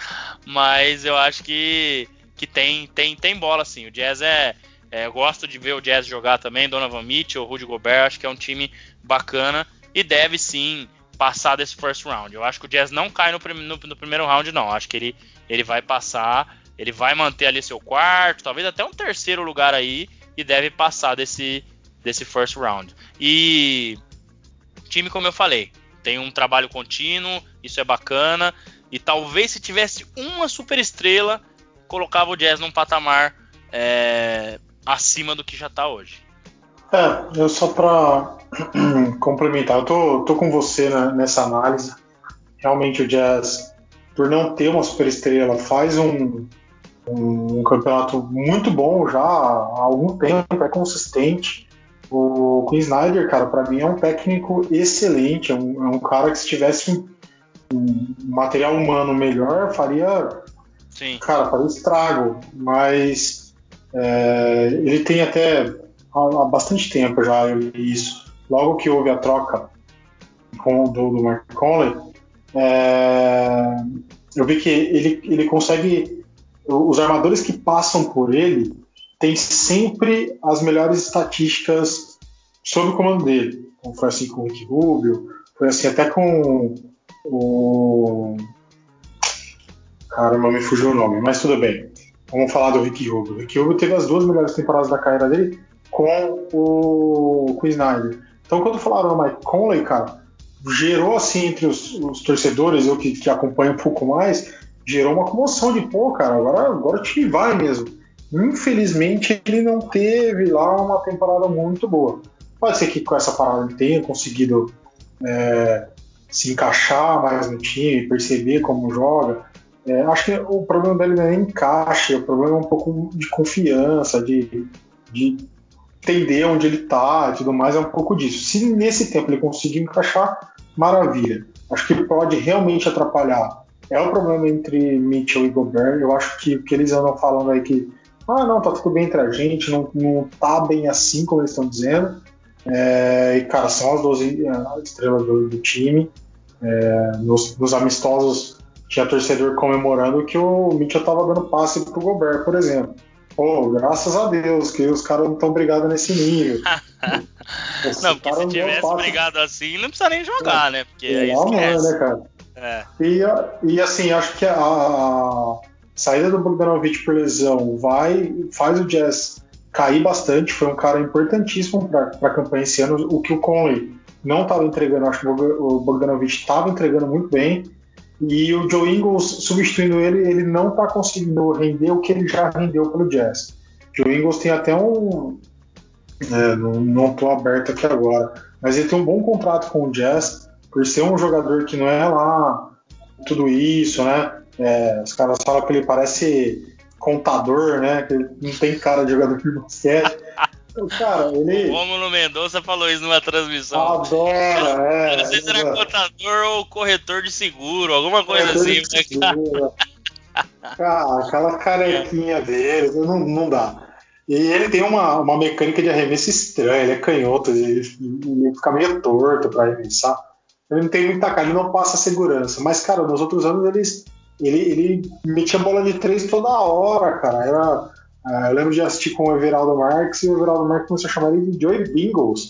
Mas eu acho que, que tem, tem, tem bola sim. O Jazz é, é. Eu gosto de ver o Jazz jogar também. Donovan Mitchell, Rudy Gobert, acho que é um time bacana e deve sim passar desse first round. Eu acho que o Jazz não cai no, no, no primeiro round, não. Acho que ele, ele vai passar, ele vai manter ali seu quarto, talvez até um terceiro lugar aí e deve passar desse, desse first round. E time, como eu falei, tem um trabalho contínuo, isso é bacana. E talvez se tivesse uma super estrela, colocava o Jazz num patamar é, acima do que já está hoje. É, eu só para [CLEARS THROAT] complementar, eu tô, tô com você né, nessa análise. Realmente o Jazz, por não ter uma super estrela, faz um, um, um campeonato muito bom já há algum tempo, é consistente. O Queen Snyder, cara, para mim é um técnico excelente, é um, é um cara que se tivesse um, um, material humano melhor, faria, Sim. cara, faria estrago. Mas é, ele tem até há, bastante tempo já eu li isso. Logo que houve a troca com, do, do Mark Conley, é, eu vi que ele, ele consegue. Os armadores que passam por ele têm sempre as melhores estatísticas sob o comando dele. Como foi assim com o Rick Rubio, foi assim até com o. Caramba, me fugiu o nome, mas tudo bem. Vamos falar do Rick Rubio. O Rick Rubio teve as duas melhores temporadas da carreira dele com o, com Snyder. Então, quando falaram do Mike Conley, cara, gerou assim entre os, os torcedores, eu que, que, acompanho um pouco mais, gerou uma comoção de pô, cara, agora, agora o time vai mesmo. Infelizmente, ele não teve lá uma temporada muito boa. Pode ser que com essa parada ele tenha conseguido é, se encaixar mais no time, perceber como joga. É, acho que o problema dele não é encaixe, o problema é um pouco de confiança, de, de entender onde ele está e tudo mais, é um pouco disso. Se nesse tempo ele conseguir encaixar, maravilha. Acho que pode realmente atrapalhar. É o problema entre Mitchell e Gobert. Eu acho que o que eles andam falando aí que, ah, não, tá tudo bem entre a gente, não, não tá bem assim como eles estão dizendo. É, e, cara, são as 12 estrelas do, do time. É, nos, nos, amistosos tinha torcedor comemorando que o Mitchell tava dando passe pro Gobert, por exemplo. Pô, graças a Deus que os caras não estão brigados nesse nível. [LAUGHS] não, porque se tivesse brigado assim, não precisa nem jogar, é, né? Porque é, aí esquece. né, cara? É. E, e assim, acho que a, a saída do Bogdanovich por lesão vai, faz o Jazz cair bastante. Foi um cara importantíssimo para a campanha esse ano. O que o Conley não estava entregando, acho que o Bogdanovich estava entregando muito bem. E o Joe Ingles substituindo ele, ele não está conseguindo render o que ele já rendeu pelo Jazz. Joe Ingles tem até um. É, não estou aberto aqui agora, mas ele tem um bom contrato com o Jazz, por ser um jogador que não é lá tudo isso, né? É, os caras falam que ele parece contador, né? Que ele não tem cara de jogador de basquete. Cara, [LAUGHS] ele. O Romulo Mendonça falou isso numa transmissão. Adora, [LAUGHS] é. não sei se era contador ou corretor de seguro, alguma coisa assim, né, cara? [LAUGHS] aquela carequinha dele, não, não dá. E ele tem uma, uma mecânica de arremesso estranha, ele é canhoto, ele, ele fica meio torto para arremessar. Ele não tem muita cara, ele não passa segurança. Mas, cara, nos outros anos ele, ele, ele metia bola de três toda hora, cara. Era Uh, eu lembro de assistir com o Everaldo Marques e o Everaldo Marques começou a chamar ele de Joey Bingles.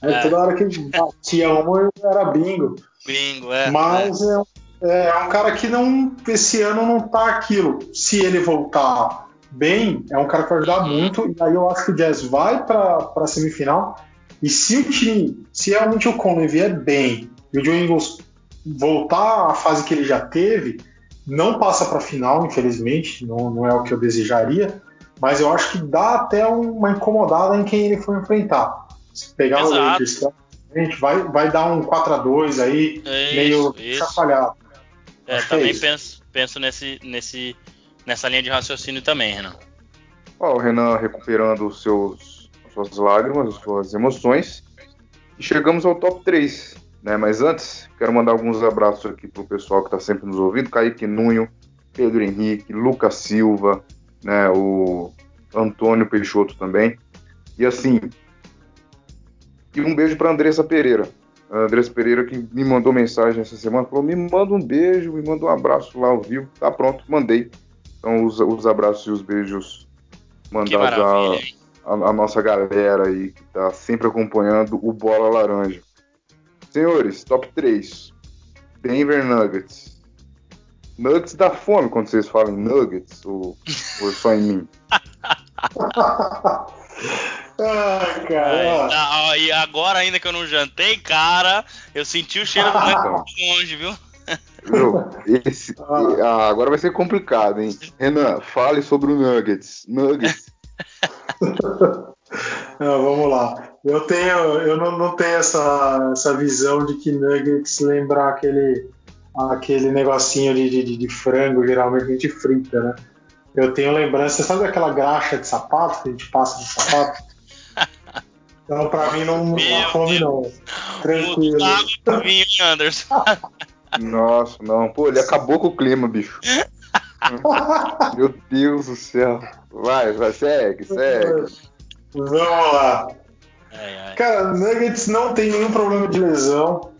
É. Toda hora que ele batia um, era bingo. Bingo, é. Mas é. É, é um cara que não esse ano não tá aquilo. Se ele voltar bem, é um cara que vai ajudar uhum. muito. E aí eu acho que o Jazz vai para a semifinal. E se o time, se realmente o Conley vier bem e o Joe Ingles voltar à fase que ele já teve, não passa para a final, infelizmente, não, não é o que eu desejaria mas eu acho que dá até uma incomodada em quem ele for enfrentar. Se pegar Exato. o Lakers, gente vai, vai dar um 4 a 2 aí, isso, meio isso. chafalhado. É, acho é também é penso, penso nesse, nesse, nessa linha de raciocínio também, Renan. Ó, o Renan recuperando os seus, suas lágrimas, suas emoções. E chegamos ao top 3. Né? Mas antes, quero mandar alguns abraços aqui pro pessoal que está sempre nos ouvindo. Kaique Nunho, Pedro Henrique, Lucas Silva, né, o Antônio Peixoto também. E assim, e um beijo para Andressa Pereira. A Andressa Pereira que me mandou mensagem essa semana, falou: me manda um beijo, me manda um abraço lá ao vivo. Tá pronto, mandei. Então, os, os abraços e os beijos mandados a, nossa galera aí que tá sempre acompanhando o Bola Laranja. Senhores, top 3. Denver Nuggets. Nuggets dá fome quando vocês falam em nuggets, ou, ou só em mim? [LAUGHS] Ah, cara. Ah, e agora ainda que eu não jantei, cara, eu senti o cheiro do Nuggets de longe, viu? Viu? Esse- ah, agora vai ser complicado, hein? Renan, fale sobre o Nuggets. Nuggets. Não, [LAUGHS] vamos lá. Eu tenho, eu não, não tenho essa, essa visão de que nuggets lembra aquele, aquele negocinho de, de, de frango, geralmente a gente frita, né? Eu tenho lembrança, sabe aquela graxa de sapato que a gente passa no sapato? [LAUGHS] Então, pra mim, não, não dá Meu fome, não. Tranquilo. Vinho, hein, Anderson. Nossa, não. Pô, ele acabou com o clima, bicho. [LAUGHS] Meu Deus do céu. Vai, vai, segue, segue. Vamos lá. Cara, Nuggets não tem nenhum problema de lesão.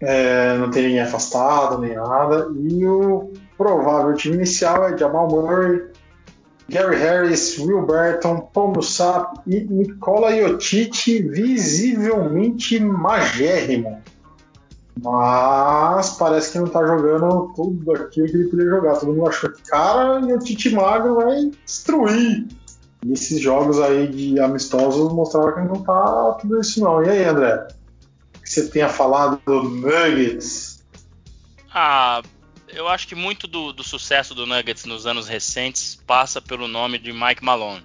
É, não tem ninguém afastado, nem nada. E o provável time inicial é Jamal Murray, Gary Harris, Will Burton, Paul Millsap e Nikola Jokic, visivelmente magérrimo. Mas parece que não tá jogando tudo aquilo que ele podia jogar. Todo mundo achou que, cara, Jokic magro vai destruir. E esses jogos aí de amistosos mostraram que não tá tudo isso não. E aí, André? O que você tenha falado do Nuggets? Ah, eu acho que muito do, do sucesso do Nuggets nos anos recentes passa pelo nome de Mike Malone.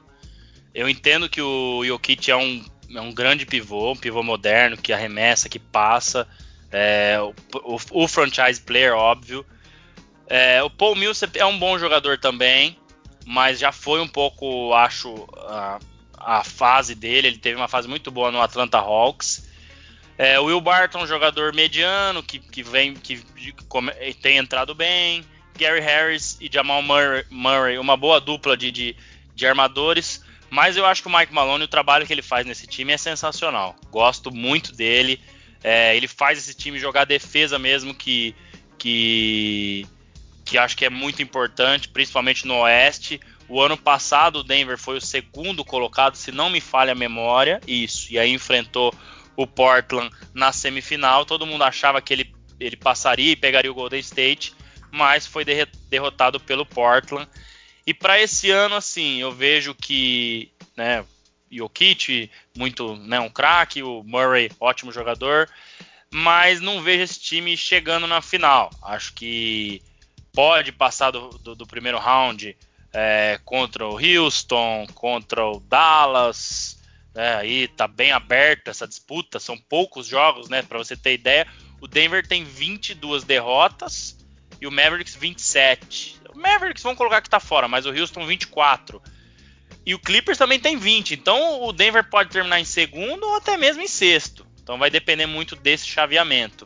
Eu entendo que o Jokic é um, é um grande pivô, um pivô moderno, que arremessa, que passa, é, o, o- o franchise player, óbvio. É, o Paul Millsap é um bom jogador também, mas já foi um pouco, acho, a, a fase dele. Ele teve uma fase muito boa no Atlanta Hawks. É, Will Barton, jogador mediano, que, que vem, que tem entrado bem. Gary Harris e Jamal Murray, Murray, uma boa dupla de, de, de armadores. Mas eu acho que o Mike Malone, o trabalho que ele faz nesse time é sensacional. Gosto muito dele. É, ele faz esse time jogar defesa mesmo, que, que, que acho que é muito importante, principalmente no Oeste. O ano passado o Denver foi o segundo colocado, se não me falha a memória, isso. E aí enfrentou o Portland na semifinal. Todo mundo achava que ele, ele passaria e pegaria o Golden State, mas foi derrotado pelo Portland. E para esse ano, assim, eu vejo que, né, Jokic, muito, né, um craque, o Murray, ótimo jogador, mas não vejo esse time chegando na final. Acho que pode passar do, do- do primeiro round é, contra o Houston, contra o Dallas, né, aí tá bem aberta essa disputa, são poucos jogos, né, para você ter ideia. O Denver tem 22 derrotas e o Mavericks 27. O Mavericks vamos colocar que tá fora, mas o Houston 24. E o Clippers também tem 20. Então o Denver pode terminar em segundo ou até mesmo em sexto. Então vai depender muito desse chaveamento.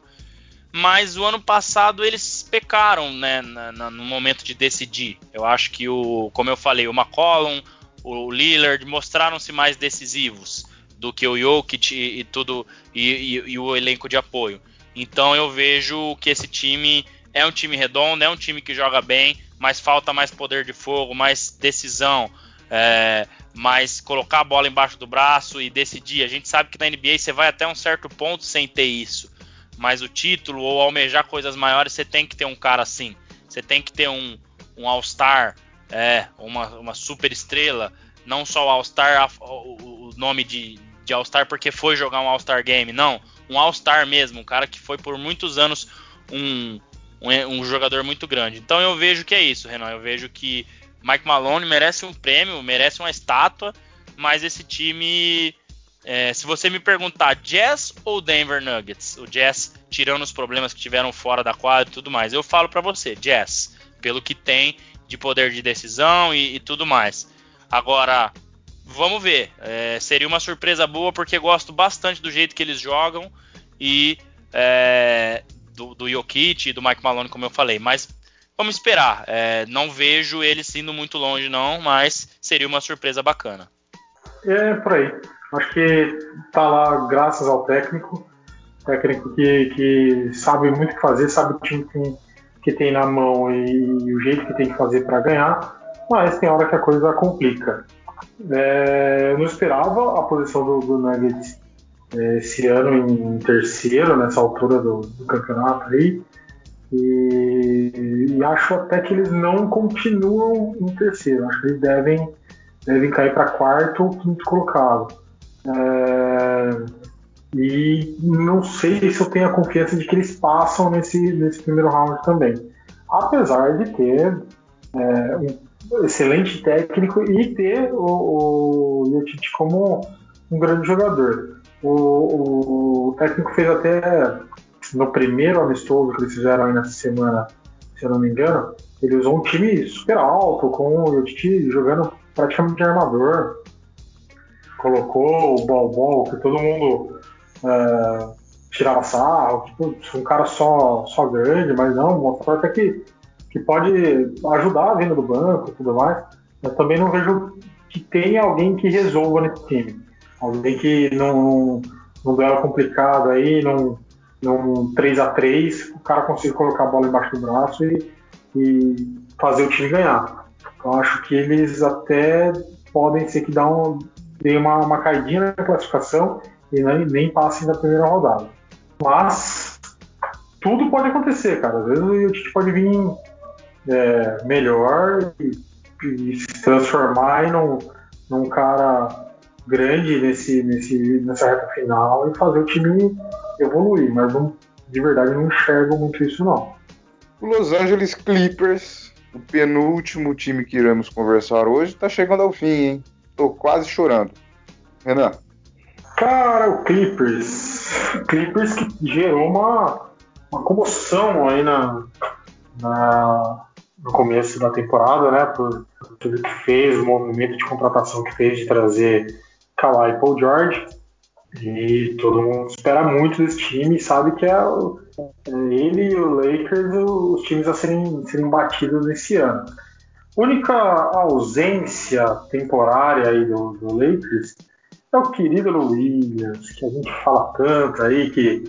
Mas o ano passado eles pecaram, né, na- na- no momento de decidir. Eu acho que o, como eu falei, o McCollum, o Lillard mostraram-se mais decisivos do que o Jokic e, e tudo e, e- e o elenco de apoio. Então eu vejo que esse time é um time redondo, é um time que joga bem, mas falta mais poder de fogo, mais decisão, é, mais colocar a bola embaixo do braço e decidir. A gente sabe que na NBA você vai até um certo ponto sem ter isso, mas o título ou almejar coisas maiores você tem que ter um cara assim. Você tem que ter um, um All-Star, é, uma, uma super estrela, não só o All-Star, o nome de, de All-Star porque foi jogar um All-Star Game, não. Um All-Star mesmo, um cara que foi por muitos anos um, um, um jogador muito grande. Então eu vejo que é isso, Renan. Eu vejo que Mike Malone merece um prêmio, merece uma estátua, mas esse time, é, se você me perguntar, Jazz ou Denver Nuggets? O Jazz, tirando os problemas que tiveram fora da quadra e tudo mais, eu falo para você, Jazz, pelo que tem de poder de decisão e, e tudo mais. Agora, vamos ver. É, seria uma surpresa boa porque gosto bastante do jeito que eles jogam e é, do, do Jokic e do Mike Malone, como eu falei. Mas vamos esperar. É, não vejo eles indo muito longe, não, mas seria uma surpresa bacana. É por aí. Acho que tá lá graças ao técnico. Técnico que, que sabe muito o que fazer, sabe o time que que tem na mão e, o jeito que tem que fazer para ganhar, mas tem hora que a coisa complica. É, eu não esperava a posição do, do Nuggets é, esse ano em terceiro, nessa altura do, do campeonato aí. E, e acho até que eles não continuam em terceiro. Acho que eles devem devem cair para quarto ou quinto colocado. É, e não sei se eu tenho a confiança de que eles passam nesse, nesse primeiro round também. Apesar de ter é, um excelente técnico e ter o, o como um grande jogador. O, o, técnico fez até no primeiro amistoso que eles fizeram aí nessa semana, se eu não me engano, ele usou um time super alto, com o Jokic jogando praticamente de armador. Colocou o Bol, que todo mundo é, tirava sarro, tipo, um cara só, só grande, mas não, mostrou até que, que pode ajudar a vinda do banco e tudo mais. Mas também não vejo que tem alguém que resolva nesse time. Alguém que não, num duelo complicado aí, num, num 3 a 3 o cara consiga colocar a bola embaixo do braço e, e fazer o time ganhar. Então acho que eles até podem ser que dá um, dê uma, uma caidinha na classificação e nem, nem passem da primeira rodada. Mas tudo pode acontecer, cara. Às vezes o Tite pode vir é, melhor e, e, se transformar num, num cara grande nesse, nesse, nessa reta final e fazer o time evoluir. Mas não, de verdade não enxergo muito isso não. O Los Angeles Clippers, o penúltimo time que iremos conversar hoje, está chegando ao fim, hein? Tô quase chorando. Renan. Cara, o Clippers. Clippers que gerou uma, uma comoção aí na, na, no começo da temporada, né? Por, por tudo que fez, o movimento de contratação que fez de trazer Kawhi e Paul George. E todo mundo espera muito desse time e sabe que é, é ele e o Lakers os times a serem, serem batidos nesse ano. Única ausência temporária aí do, do Lakers é o querido Williams, que a gente fala tanto aí, que,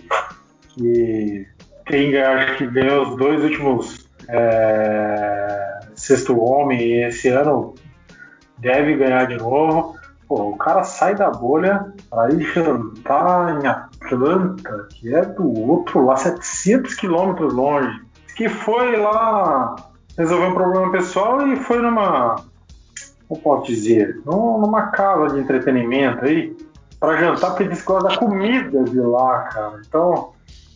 que tem, acho que ganhou os dois últimos é, sexto homem e esse ano deve ganhar de novo. Pô, o cara sai da bolha para ir jantar em Atlanta, que é do outro lá, 700 quilômetros longe. Que foi lá resolver um problema pessoal e foi numa, como posso dizer, numa casa de entretenimento aí, para jantar, porque disse que gosta da comida de lá, cara. Então,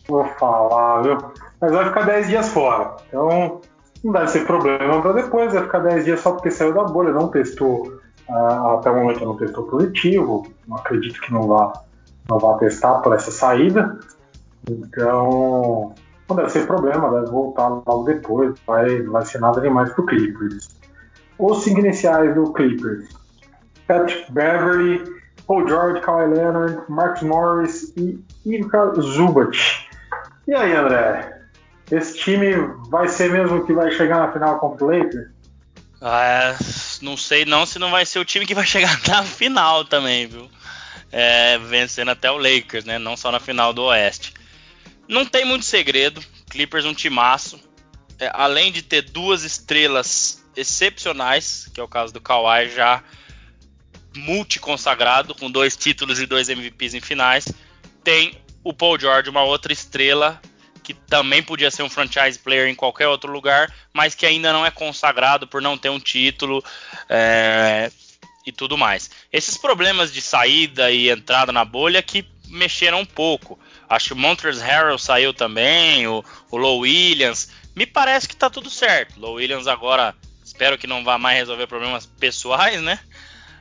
vou falar, viu? Mas vai ficar 10 dias fora. Então, não deve ser problema para depois, vai ficar 10 dias só porque saiu da bolha, não testou Uh, até o momento não testou positivo, não acredito que não vá, não vá testar por essa saída. Então, não deve ser problema, deve voltar logo depois, vai, vai ser nada demais para o Clippers. Os cinco iniciais do Clippers: Patrick Beverly, Paul George, Kawhi Leonard, Marcus Morris e Ivica Zubat. E aí, André? Esse time vai ser mesmo que vai chegar na final contra o Lakers? Ah, não sei não se não vai ser o time que vai chegar na final também, viu? É, vencendo até o Lakers, né? Não só na final do Oeste. Não tem muito segredo. Clippers um timaço. É, além de ter duas estrelas excepcionais, que é o caso do Kawhi, já multiconsagrado, com dois títulos e dois MVPs em finais. Tem o Paul George, uma outra estrela que também podia ser um franchise player em qualquer outro lugar, mas que ainda não é consagrado por não ter um título é, e tudo mais. Esses problemas de saída e entrada na bolha que mexeram um pouco. Acho que o Montrezl Harrell saiu também, o, o Low Williams. Me parece que tá tudo certo. Low Williams agora, espero que não vá mais resolver problemas pessoais, né?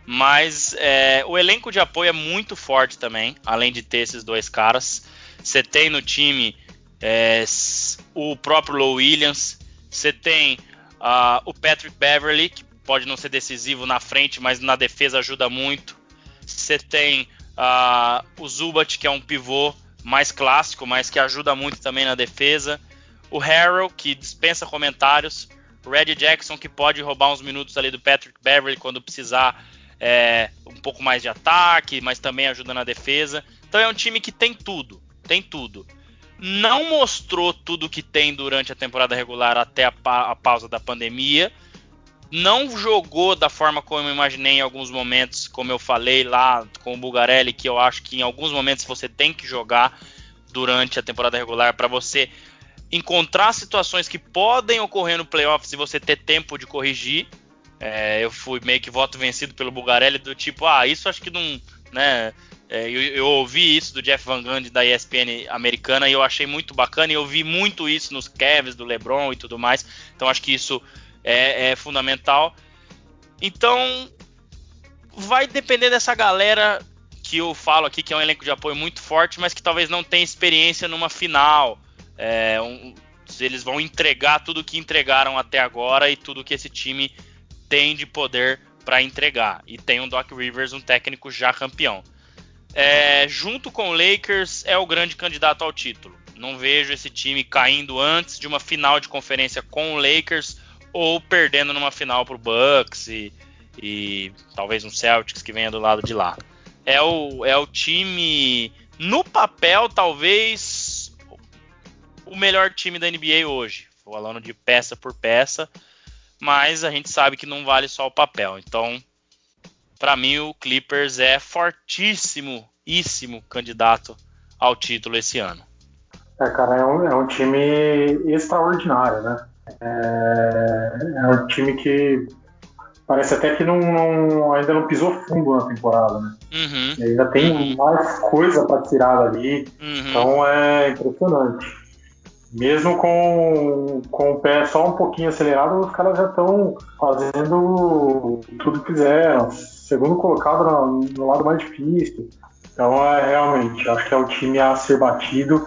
Mas é, o elenco de apoio é muito forte também, além de ter esses dois caras. Você tem no time é, o próprio Low Williams, você tem uh, o Patrick Beverly, que pode não ser decisivo na frente, mas na defesa ajuda muito. Você tem uh, o Zubat, que é um pivô mais clássico, mas que ajuda muito também na defesa. O Harrell, que dispensa comentários. O Red Jackson, que pode roubar uns minutos ali do Patrick Beverly quando precisar é, um pouco mais de ataque, mas também ajuda na defesa. Então é um time que tem tudo, tem tudo não mostrou tudo que tem durante a temporada regular até a, pa a, pausa da pandemia. Não jogou da forma como eu imaginei em alguns momentos, como eu falei lá com o Bugarelli, que eu acho que em alguns momentos você tem que jogar durante a temporada regular para você encontrar situações que podem ocorrer no playoffs e você ter tempo de corrigir. É, eu fui meio que voto vencido pelo Bugarelli do tipo, ah, isso acho que não, né? É, eu, eu, ouvi isso do Jeff Van Gundy da ESPN americana e eu achei muito bacana e eu vi muito isso nos Cavs do LeBron e tudo mais. Então acho que isso é, é fundamental. Então vai depender dessa galera que eu falo aqui que é um elenco de apoio muito forte, mas que talvez não tenha experiência numa final. É, um, eles vão entregar tudo que entregaram até agora e tudo que esse time tem de poder para entregar. E tem um Doc Rivers, um técnico já campeão. É, junto com o Lakers, é o grande candidato ao título. Não vejo esse time caindo antes de uma final de conferência com o Lakers ou perdendo numa final para o Bucks e, e, talvez um Celtics que venha do lado de lá. É o, é o time, no papel, talvez o melhor time da NBA hoje, falando de peça por peça mas a gente sabe que não vale só o papel. Então, para mim, o Clippers é fortíssimo, íssimo candidato ao título esse ano. É, cara, é um, é um time extraordinário, né? É, é, um time que parece até que não, não, ainda não pisou fundo na temporada, né? Uhum. ainda tem uhum. mais coisa para tirar ali, uhum. então é impressionante mesmo com, com o pé só um pouquinho acelerado, os caras já estão fazendo tudo que fizeram. Segundo colocado no, no, lado mais difícil. Então, é, realmente, acho que é o time a ser batido.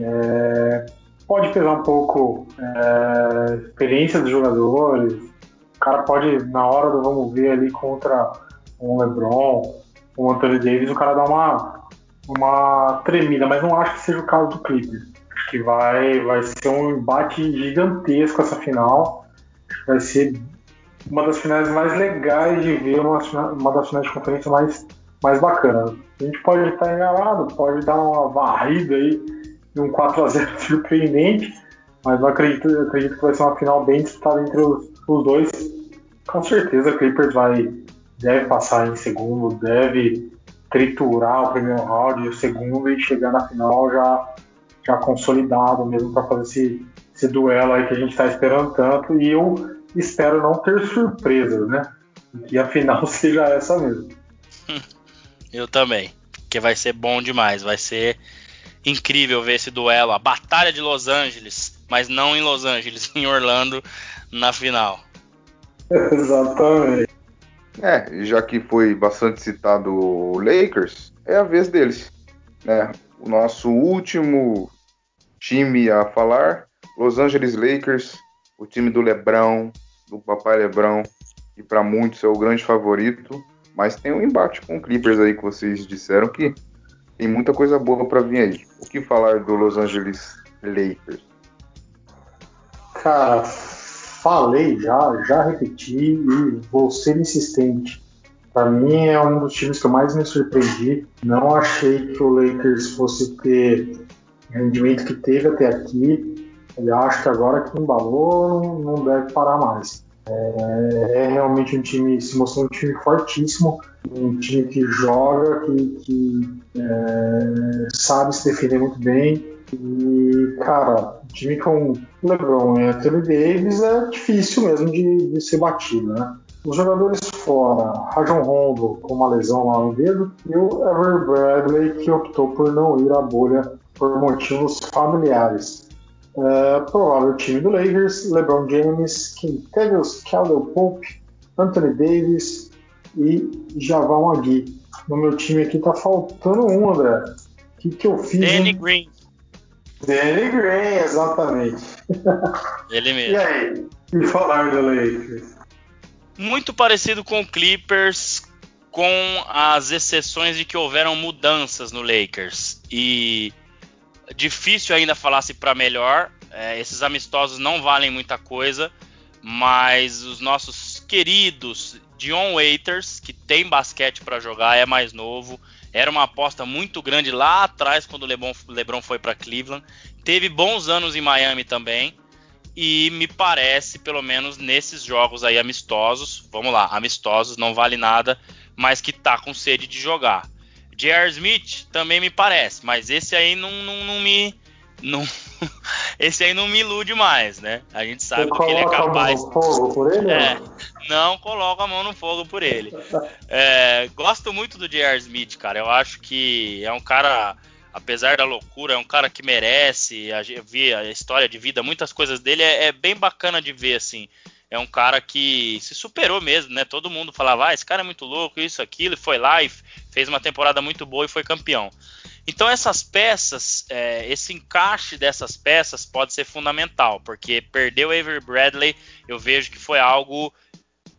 É, pode pesar um pouco é, experiência dos jogadores. O cara pode, na hora do vamos ver ali contra um LeBron, um Anthony Davis, o cara dá uma, uma tremida, mas não acho que seja o caso do Clippers que vai, vai ser um embate gigantesco essa final. Vai ser uma das finais mais legais de ver, uma, uma das finais de conferência mais, mais bacanas. A gente pode estar enganado, pode dar uma varrida aí um 4x0 [LAUGHS] surpreendente, mas eu acredito, eu acredito que vai ser uma final bem disputada entre os, os dois. Com certeza, o Clippers vai, deve passar em segundo, deve triturar o primeiro round e o segundo e chegar na final já já consolidado mesmo para fazer esse, esse duelo aí que a gente está esperando tanto. E eu espero não ter surpresas, né? Que a final [LAUGHS] seja essa mesmo. Eu também. Porque vai ser bom demais. Vai ser incrível ver esse duelo. A Batalha de Los Angeles. Mas não em Los Angeles, [LAUGHS] em Orlando, na final. [LAUGHS] Exatamente. É, já que foi bastante citado o Lakers, é a vez deles. Né? O nosso último time a falar: Los Angeles Lakers, o time do Lebrão, do papai Lebrão, que para muitos é o grande favorito, mas tem um embate com o Clippers aí que vocês disseram que tem muita coisa boa para vir aí. O que falar do Los Angeles Lakers? Cara, falei já, já repeti e vou ser insistente. Para mim é um dos times que eu mais me surpreendi. Não achei que o Lakers fosse ter rendimento que teve até aqui, eu acho que agora que embalou, não deve parar mais. É, é, realmente um time, se mostrou um time fortíssimo, um time que joga, que, que é, sabe se defender muito bem. E, cara, um time com LeBron e Anthony Davis é difícil mesmo de, de ser batido, né? Os jogadores fora, Rajon Rondo com uma lesão lá no dedo e o Ever Bradley que optou por não ir à bolha por motivos familiares. Uh, provável time do Lakers, LeBron James, Kentavious Caldwell Pope, Anthony Davis e Javal Magui. No meu time aqui tá faltando um, André. O que, que eu fiz? Danny hein? Green. Danny Green, exatamente. [LAUGHS] Ele mesmo. E aí? E falar do Lakers? Muito parecido com o Clippers, com as exceções de que houveram mudanças no Lakers. E Difícil ainda falar se para melhor. É, esses amistosos não valem muita coisa, mas os nossos queridos Dion Waiters, que tem basquete para jogar, é mais novo. Era uma aposta muito grande lá atrás quando o LeBron, LeBron foi para Cleveland. Teve bons anos em Miami também. E me parece, pelo menos nesses jogos aí amistosos, vamos lá, amistosos, não vale nada, mas que tá com sede de jogar. J.R. Smith também me parece, mas esse aí não, não, não me. Não, [LAUGHS] esse aí não me ilude mais, né? A gente sabe do que ele é capaz. Fogo por ele, é, não coloco a mão no fogo por ele. É, gosto muito do J.R. Smith, cara. Eu acho que é um cara, apesar da loucura, é um cara que merece. A, a história de vida, muitas coisas dele é, é, bem bacana de ver, assim. É um cara que se superou mesmo, né? Todo mundo falava, ah, esse cara é muito louco, isso, aquilo, e foi lá e fez uma temporada muito boa e foi campeão. Então essas peças, é, esse encaixe dessas peças pode ser fundamental, porque perder o Avery Bradley, eu vejo que foi algo,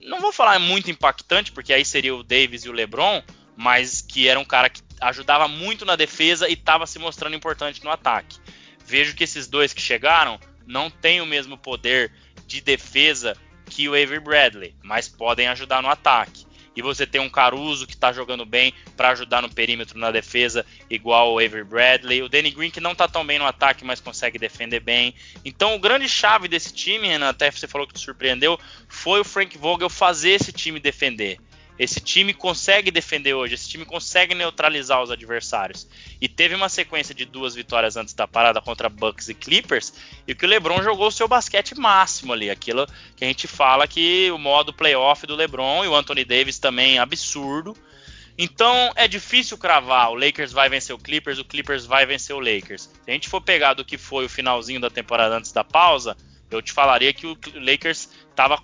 não vou falar muito impactante, porque aí seria o Davis e o LeBron, mas que era um cara que ajudava muito na defesa e estava se mostrando importante no ataque. Vejo que esses dois que chegaram não têm o mesmo poder de defesa que o Avery Bradley, mas podem ajudar no ataque e você tem um Caruso que está jogando bem para ajudar no perímetro na defesa, igual o Avery Bradley, o Danny Green que não está tão bem no ataque, mas consegue defender bem. Então, o grande chave desse time, Renan, até você falou que te surpreendeu, foi o Frank Vogel fazer esse time defender. Esse time consegue defender hoje, esse time consegue neutralizar os adversários. E teve uma sequência de duas vitórias antes da parada contra Bucks e Clippers, e que o LeBron jogou o seu basquete máximo ali, aquilo que a gente fala que o modo playoff do LeBron e o Anthony Davis também absurdo. Então é difícil cravar, o Lakers vai vencer o Clippers, o Clippers vai vencer o Lakers. Se a gente for pegar do que foi o finalzinho da temporada antes da pausa, eu te falaria que o Lakers estava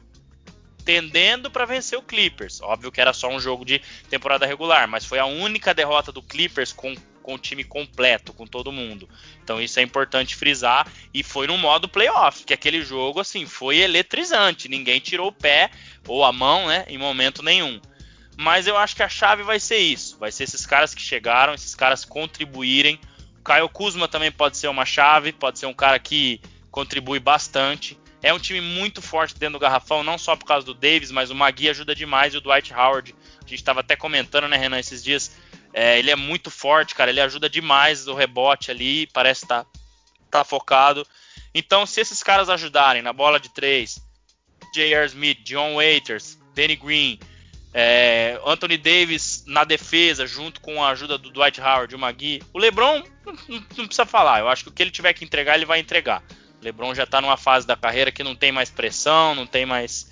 tendendo para vencer o Clippers. Óbvio que era só um jogo de temporada regular, mas foi a única derrota do Clippers com, com o time completo, com todo mundo. Então isso é importante frisar. E foi no modo playoff, que aquele jogo assim foi eletrizante. Ninguém tirou o pé ou a mão, né, em momento nenhum. Mas eu acho que a chave vai ser isso. Vai ser esses caras que chegaram, esses caras contribuírem. O Caio Kuzma também pode ser uma chave, pode ser um cara que contribui bastante. É um time muito forte dentro do garrafão, não só por causa do Davis, mas o Magui ajuda demais e o Dwight Howard. A gente estava até comentando, né, Renan, esses dias. É, ele é muito forte, cara. Ele ajuda demais o rebote ali, parece estar tá, tá focado. Então, se esses caras ajudarem na bola de três, J.R. Smith, John Waiters, Danny Green, é, Anthony Davis na defesa, junto com a ajuda do Dwight Howard e o Magui, o LeBron não, não, precisa falar. Eu acho que o que ele tiver que entregar, ele vai entregar. LeBron já está numa fase da carreira que não tem mais pressão, não tem mais.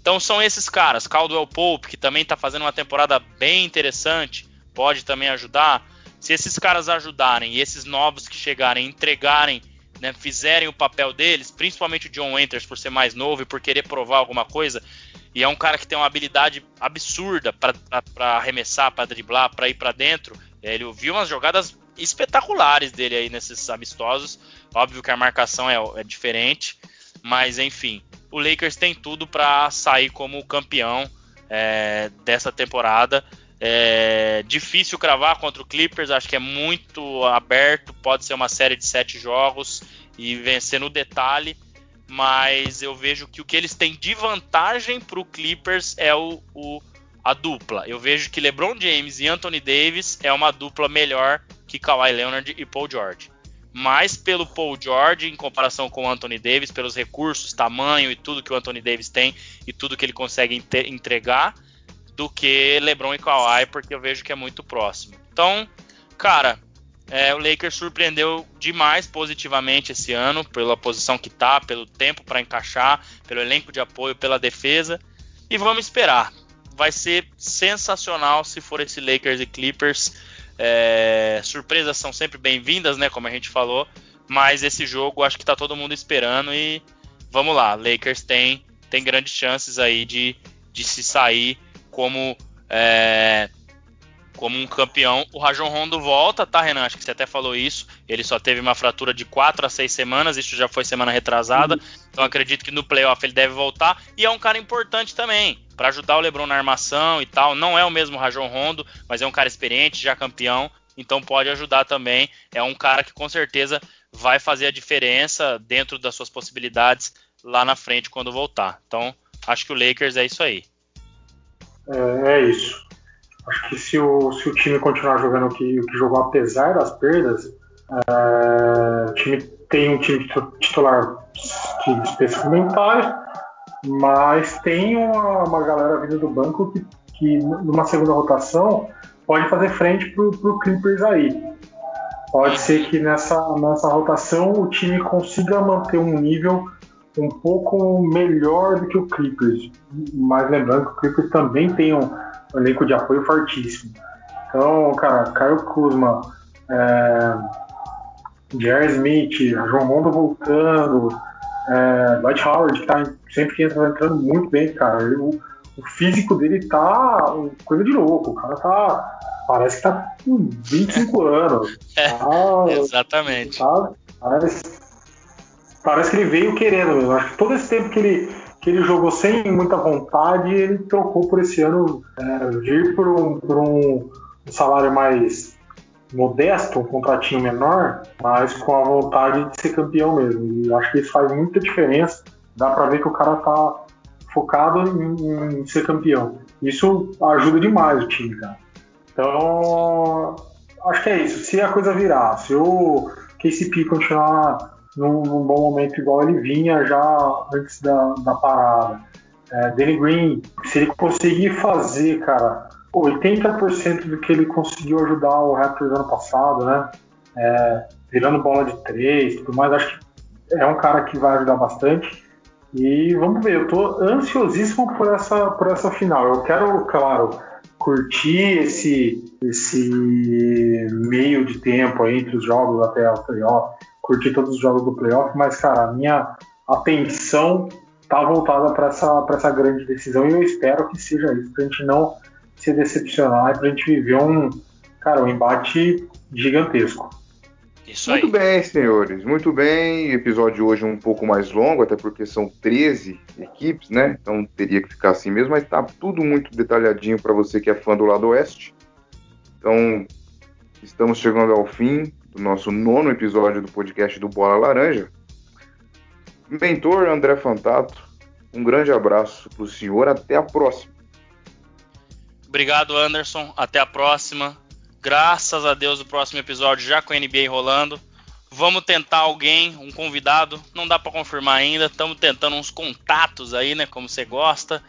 Então são esses caras. Caldwell Pope, que também está fazendo uma temporada bem interessante, pode também ajudar. Se esses caras ajudarem e esses novos que chegarem entregarem, né, fizerem o papel deles, principalmente o John Winters por ser mais novo e por querer provar alguma coisa, e é um cara que tem uma habilidade absurda para arremessar, para driblar, para ir para dentro. Ele viu umas jogadas espetaculares dele aí nesses amistosos. Óbvio que a marcação é, é diferente, mas enfim, o Lakers tem tudo para sair como campeão é, dessa temporada. É difícil cravar contra o Clippers, acho que é muito aberto. Pode ser uma série de sete jogos e vencer no detalhe, mas eu vejo que o que eles têm de vantagem para o Clippers é o, o, a dupla. Eu vejo que LeBron James e Anthony Davis é uma dupla melhor que Kawhi Leonard e Paul George. Mais pelo Paul George em comparação com o Anthony Davis, pelos recursos, tamanho e tudo que o Anthony Davis tem e tudo que ele consegue entregar, do que LeBron e Kawhi, porque eu vejo que é muito próximo. Então, cara, é, o Lakers surpreendeu demais positivamente esse ano, pela posição que tá, pelo tempo para encaixar, pelo elenco de apoio, pela defesa. E vamos esperar. Vai ser sensacional se for esse Lakers e Clippers é, surpresas são sempre bem-vindas, né? Como a gente falou. Mas esse jogo acho que tá todo mundo esperando e vamos lá. Lakers tem, tem grandes chances aí de, de se sair como é, como um campeão. O Rajon Rondo volta, tá, Renan? Acho que você até falou isso. Ele só teve uma fratura de 4 a 6 semanas, isso já foi semana retrasada. Uhum. Então acredito que no playoff ele deve voltar. E é um cara importante também para ajudar o LeBron na armação e tal. Não é o mesmo Rajon Rondo, mas é um cara experiente, já campeão, então pode ajudar também. É um cara que com certeza vai fazer a diferença dentro das suas possibilidades lá na frente quando voltar. Então, acho que o Lakers é isso aí. É, é isso. Acho que se o, se o time continuar jogando o que, o que jogou apesar das perdas, é, o time tem um time titular de especificamente mas tem uma, uma galera vindo do banco que, que numa segunda rotação pode fazer frente pro, pro Clippers aí. Pode ser que nessa, nessa rotação o time consiga manter um nível um pouco melhor do que o Clippers. Mas lembrando que o Clippers também tem um elenco de apoio fortíssimo. Então, cara, Caio Kuzma, é, Jerry Smith, João Mondo voltando, é, Dwight Howard, que tá, sempre que entra, entrando muito bem, cara. O, o, físico dele tá coisa de louco. O cara tá. Parece que tá com 25 anos. É, tá, exatamente. Tá, parece, parece que ele veio querendo mesmo. Acho que todo esse tempo que ele, que ele jogou sem muita vontade, ele trocou por esse ano é, vir por um, por um salário mais modesto, um contratinho menor, mas com a vontade de ser campeão mesmo. E acho que isso faz muita diferença. Dá para ver que o cara tá focado em, em, ser campeão. Isso ajuda demais o time, cara. Então, acho que é isso. Se a coisa virar, se o KCP continuar num, num bom momento igual ele vinha já antes da, da parada, é, Danny Green, se ele conseguir fazer, cara, 80% do que ele conseguiu ajudar o Raptors ano passado, né? É, virando bola de três, tudo mais, acho que é um cara que vai ajudar bastante. E vamos ver, eu tô ansiosíssimo por essa, por essa final. Eu quero, claro, curtir esse, esse meio de tempo entre os jogos até o playoff, curtir todos os jogos do playoff, mas, cara, a minha atenção tá voltada para essa, essa grande decisão e eu espero que seja isso, pra gente não se decepcionar e pra gente viver um, cara, um embate gigantesco. Isso muito bem, senhores, muito bem. Episódio hoje um pouco mais longo, até porque são 13 equipes, né? Então teria que ficar assim mesmo, mas tá tudo muito detalhadinho para você que é fã do lado oeste. Então, estamos chegando ao fim do nosso nono episódio do podcast do Bola Laranja. Mentor André Fantato, um grande abraço para o senhor, até a próxima. Obrigado, Anderson. Até a próxima. Graças a Deus, o próximo episódio já com a NBA rolando. Vamos tentar alguém, um convidado. Não dá para confirmar ainda. Estamos tentando uns contatos aí, né? Como você gosta.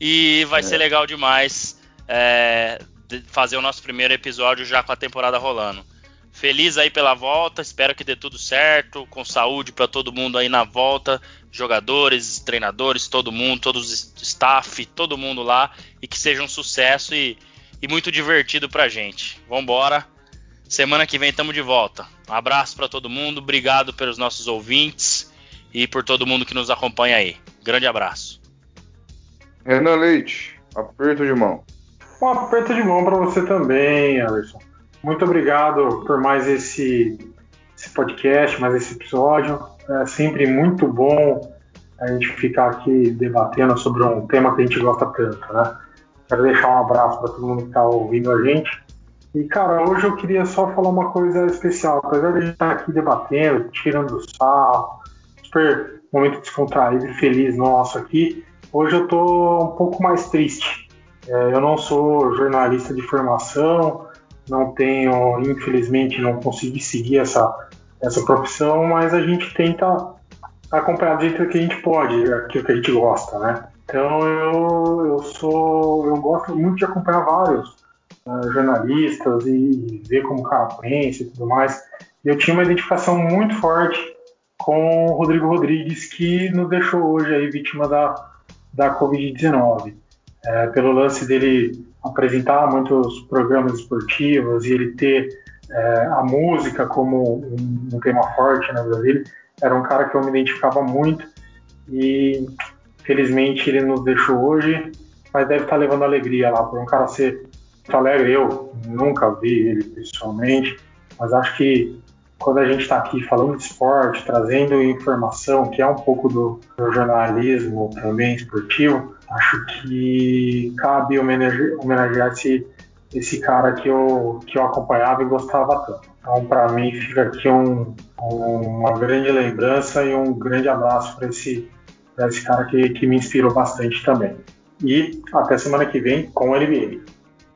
E vai é. ser legal demais é, fazer o nosso primeiro episódio já com a temporada rolando. Feliz aí pela volta, espero que dê tudo certo, com saúde para todo mundo aí na volta, jogadores, treinadores, todo mundo, todos os staff, todo mundo lá, e que seja um sucesso e, e muito divertido pra gente. Vambora! Semana que vem estamos de volta. Um abraço para todo mundo, obrigado pelos nossos ouvintes e por todo mundo que nos acompanha aí. Grande abraço. Renan Leite, aperto de mão. Um aperto de mão para você também, Alisson. Muito obrigado por mais esse, esse podcast, mais esse episódio. É sempre muito bom a gente ficar aqui debatendo sobre um tema que a gente gosta tanto, né? Quero deixar um abraço para todo mundo que está ouvindo a gente. E, cara, hoje eu queria só falar uma coisa especial. Apesar de a gente estar aqui debatendo, tirando sarro, super momento descontraído e feliz nosso aqui, hoje eu tô um pouco mais triste. É, eu não sou jornalista de formação, não tenho, infelizmente, não consegui seguir essa, essa profissão, mas a gente tenta acompanhar do jeito que a gente pode, aquilo que a gente gosta, né? Então eu, eu sou, eu gosto muito de acompanhar vários uh, jornalistas e, ver como o cara pensa e tudo mais. Eu tinha uma identificação muito forte com o Rodrigo Rodrigues, que nos deixou hoje aí vítima da, da Covid-19. É, pelo lance dele apresentar muitos programas esportivos e ele ter é, a música como um, um, tema forte na vida dele, era um cara que eu me identificava muito e felizmente ele nos deixou hoje, mas deve estar levando alegria lá, por um cara ser muito alegre. Eu nunca vi ele pessoalmente, mas acho que quando a gente está aqui falando de esporte, trazendo informação, que é um pouco do, do jornalismo também esportivo, acho que cabe homenagear, esse, esse cara que eu, que eu acompanhava e gostava tanto. Então, para mim, fica aqui um, um, uma grande lembrança e um grande abraço para esse, esse cara que, que me inspirou bastante também. E até semana que vem com o NBA.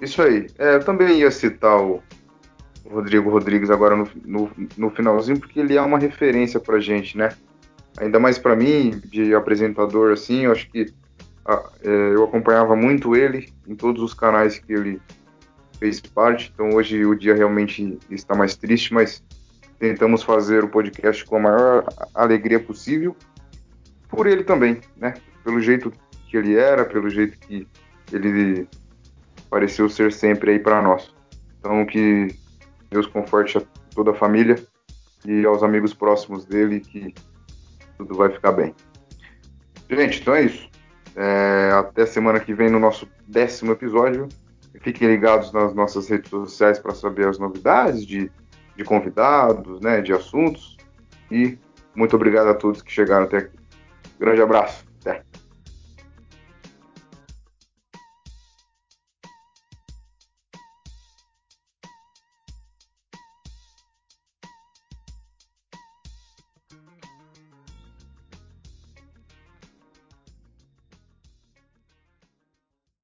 Isso aí. É, eu também ia citar o Rodrigo Rodrigues agora no, no, no finalzinho, porque ele é uma referência pra gente, né? Ainda mais para mim, de apresentador, assim, eu acho que eu acompanhava muito ele em todos os canais que ele fez parte. Então hoje o dia realmente está mais triste, mas tentamos fazer o podcast com a maior alegria possível. por ele também, né? Pelo jeito que ele era, pelo jeito que ele pareceu ser sempre aí para nós. Então que Deus conforte a toda a família e aos amigos próximos dele que tudo vai ficar bem. Gente, então é isso. É, até semana que vem no nosso décimo episódio. Fiquem ligados nas nossas redes sociais para saber as novidades de, de convidados, né, de assuntos. E muito obrigado a todos que chegaram até aqui. Grande abraço.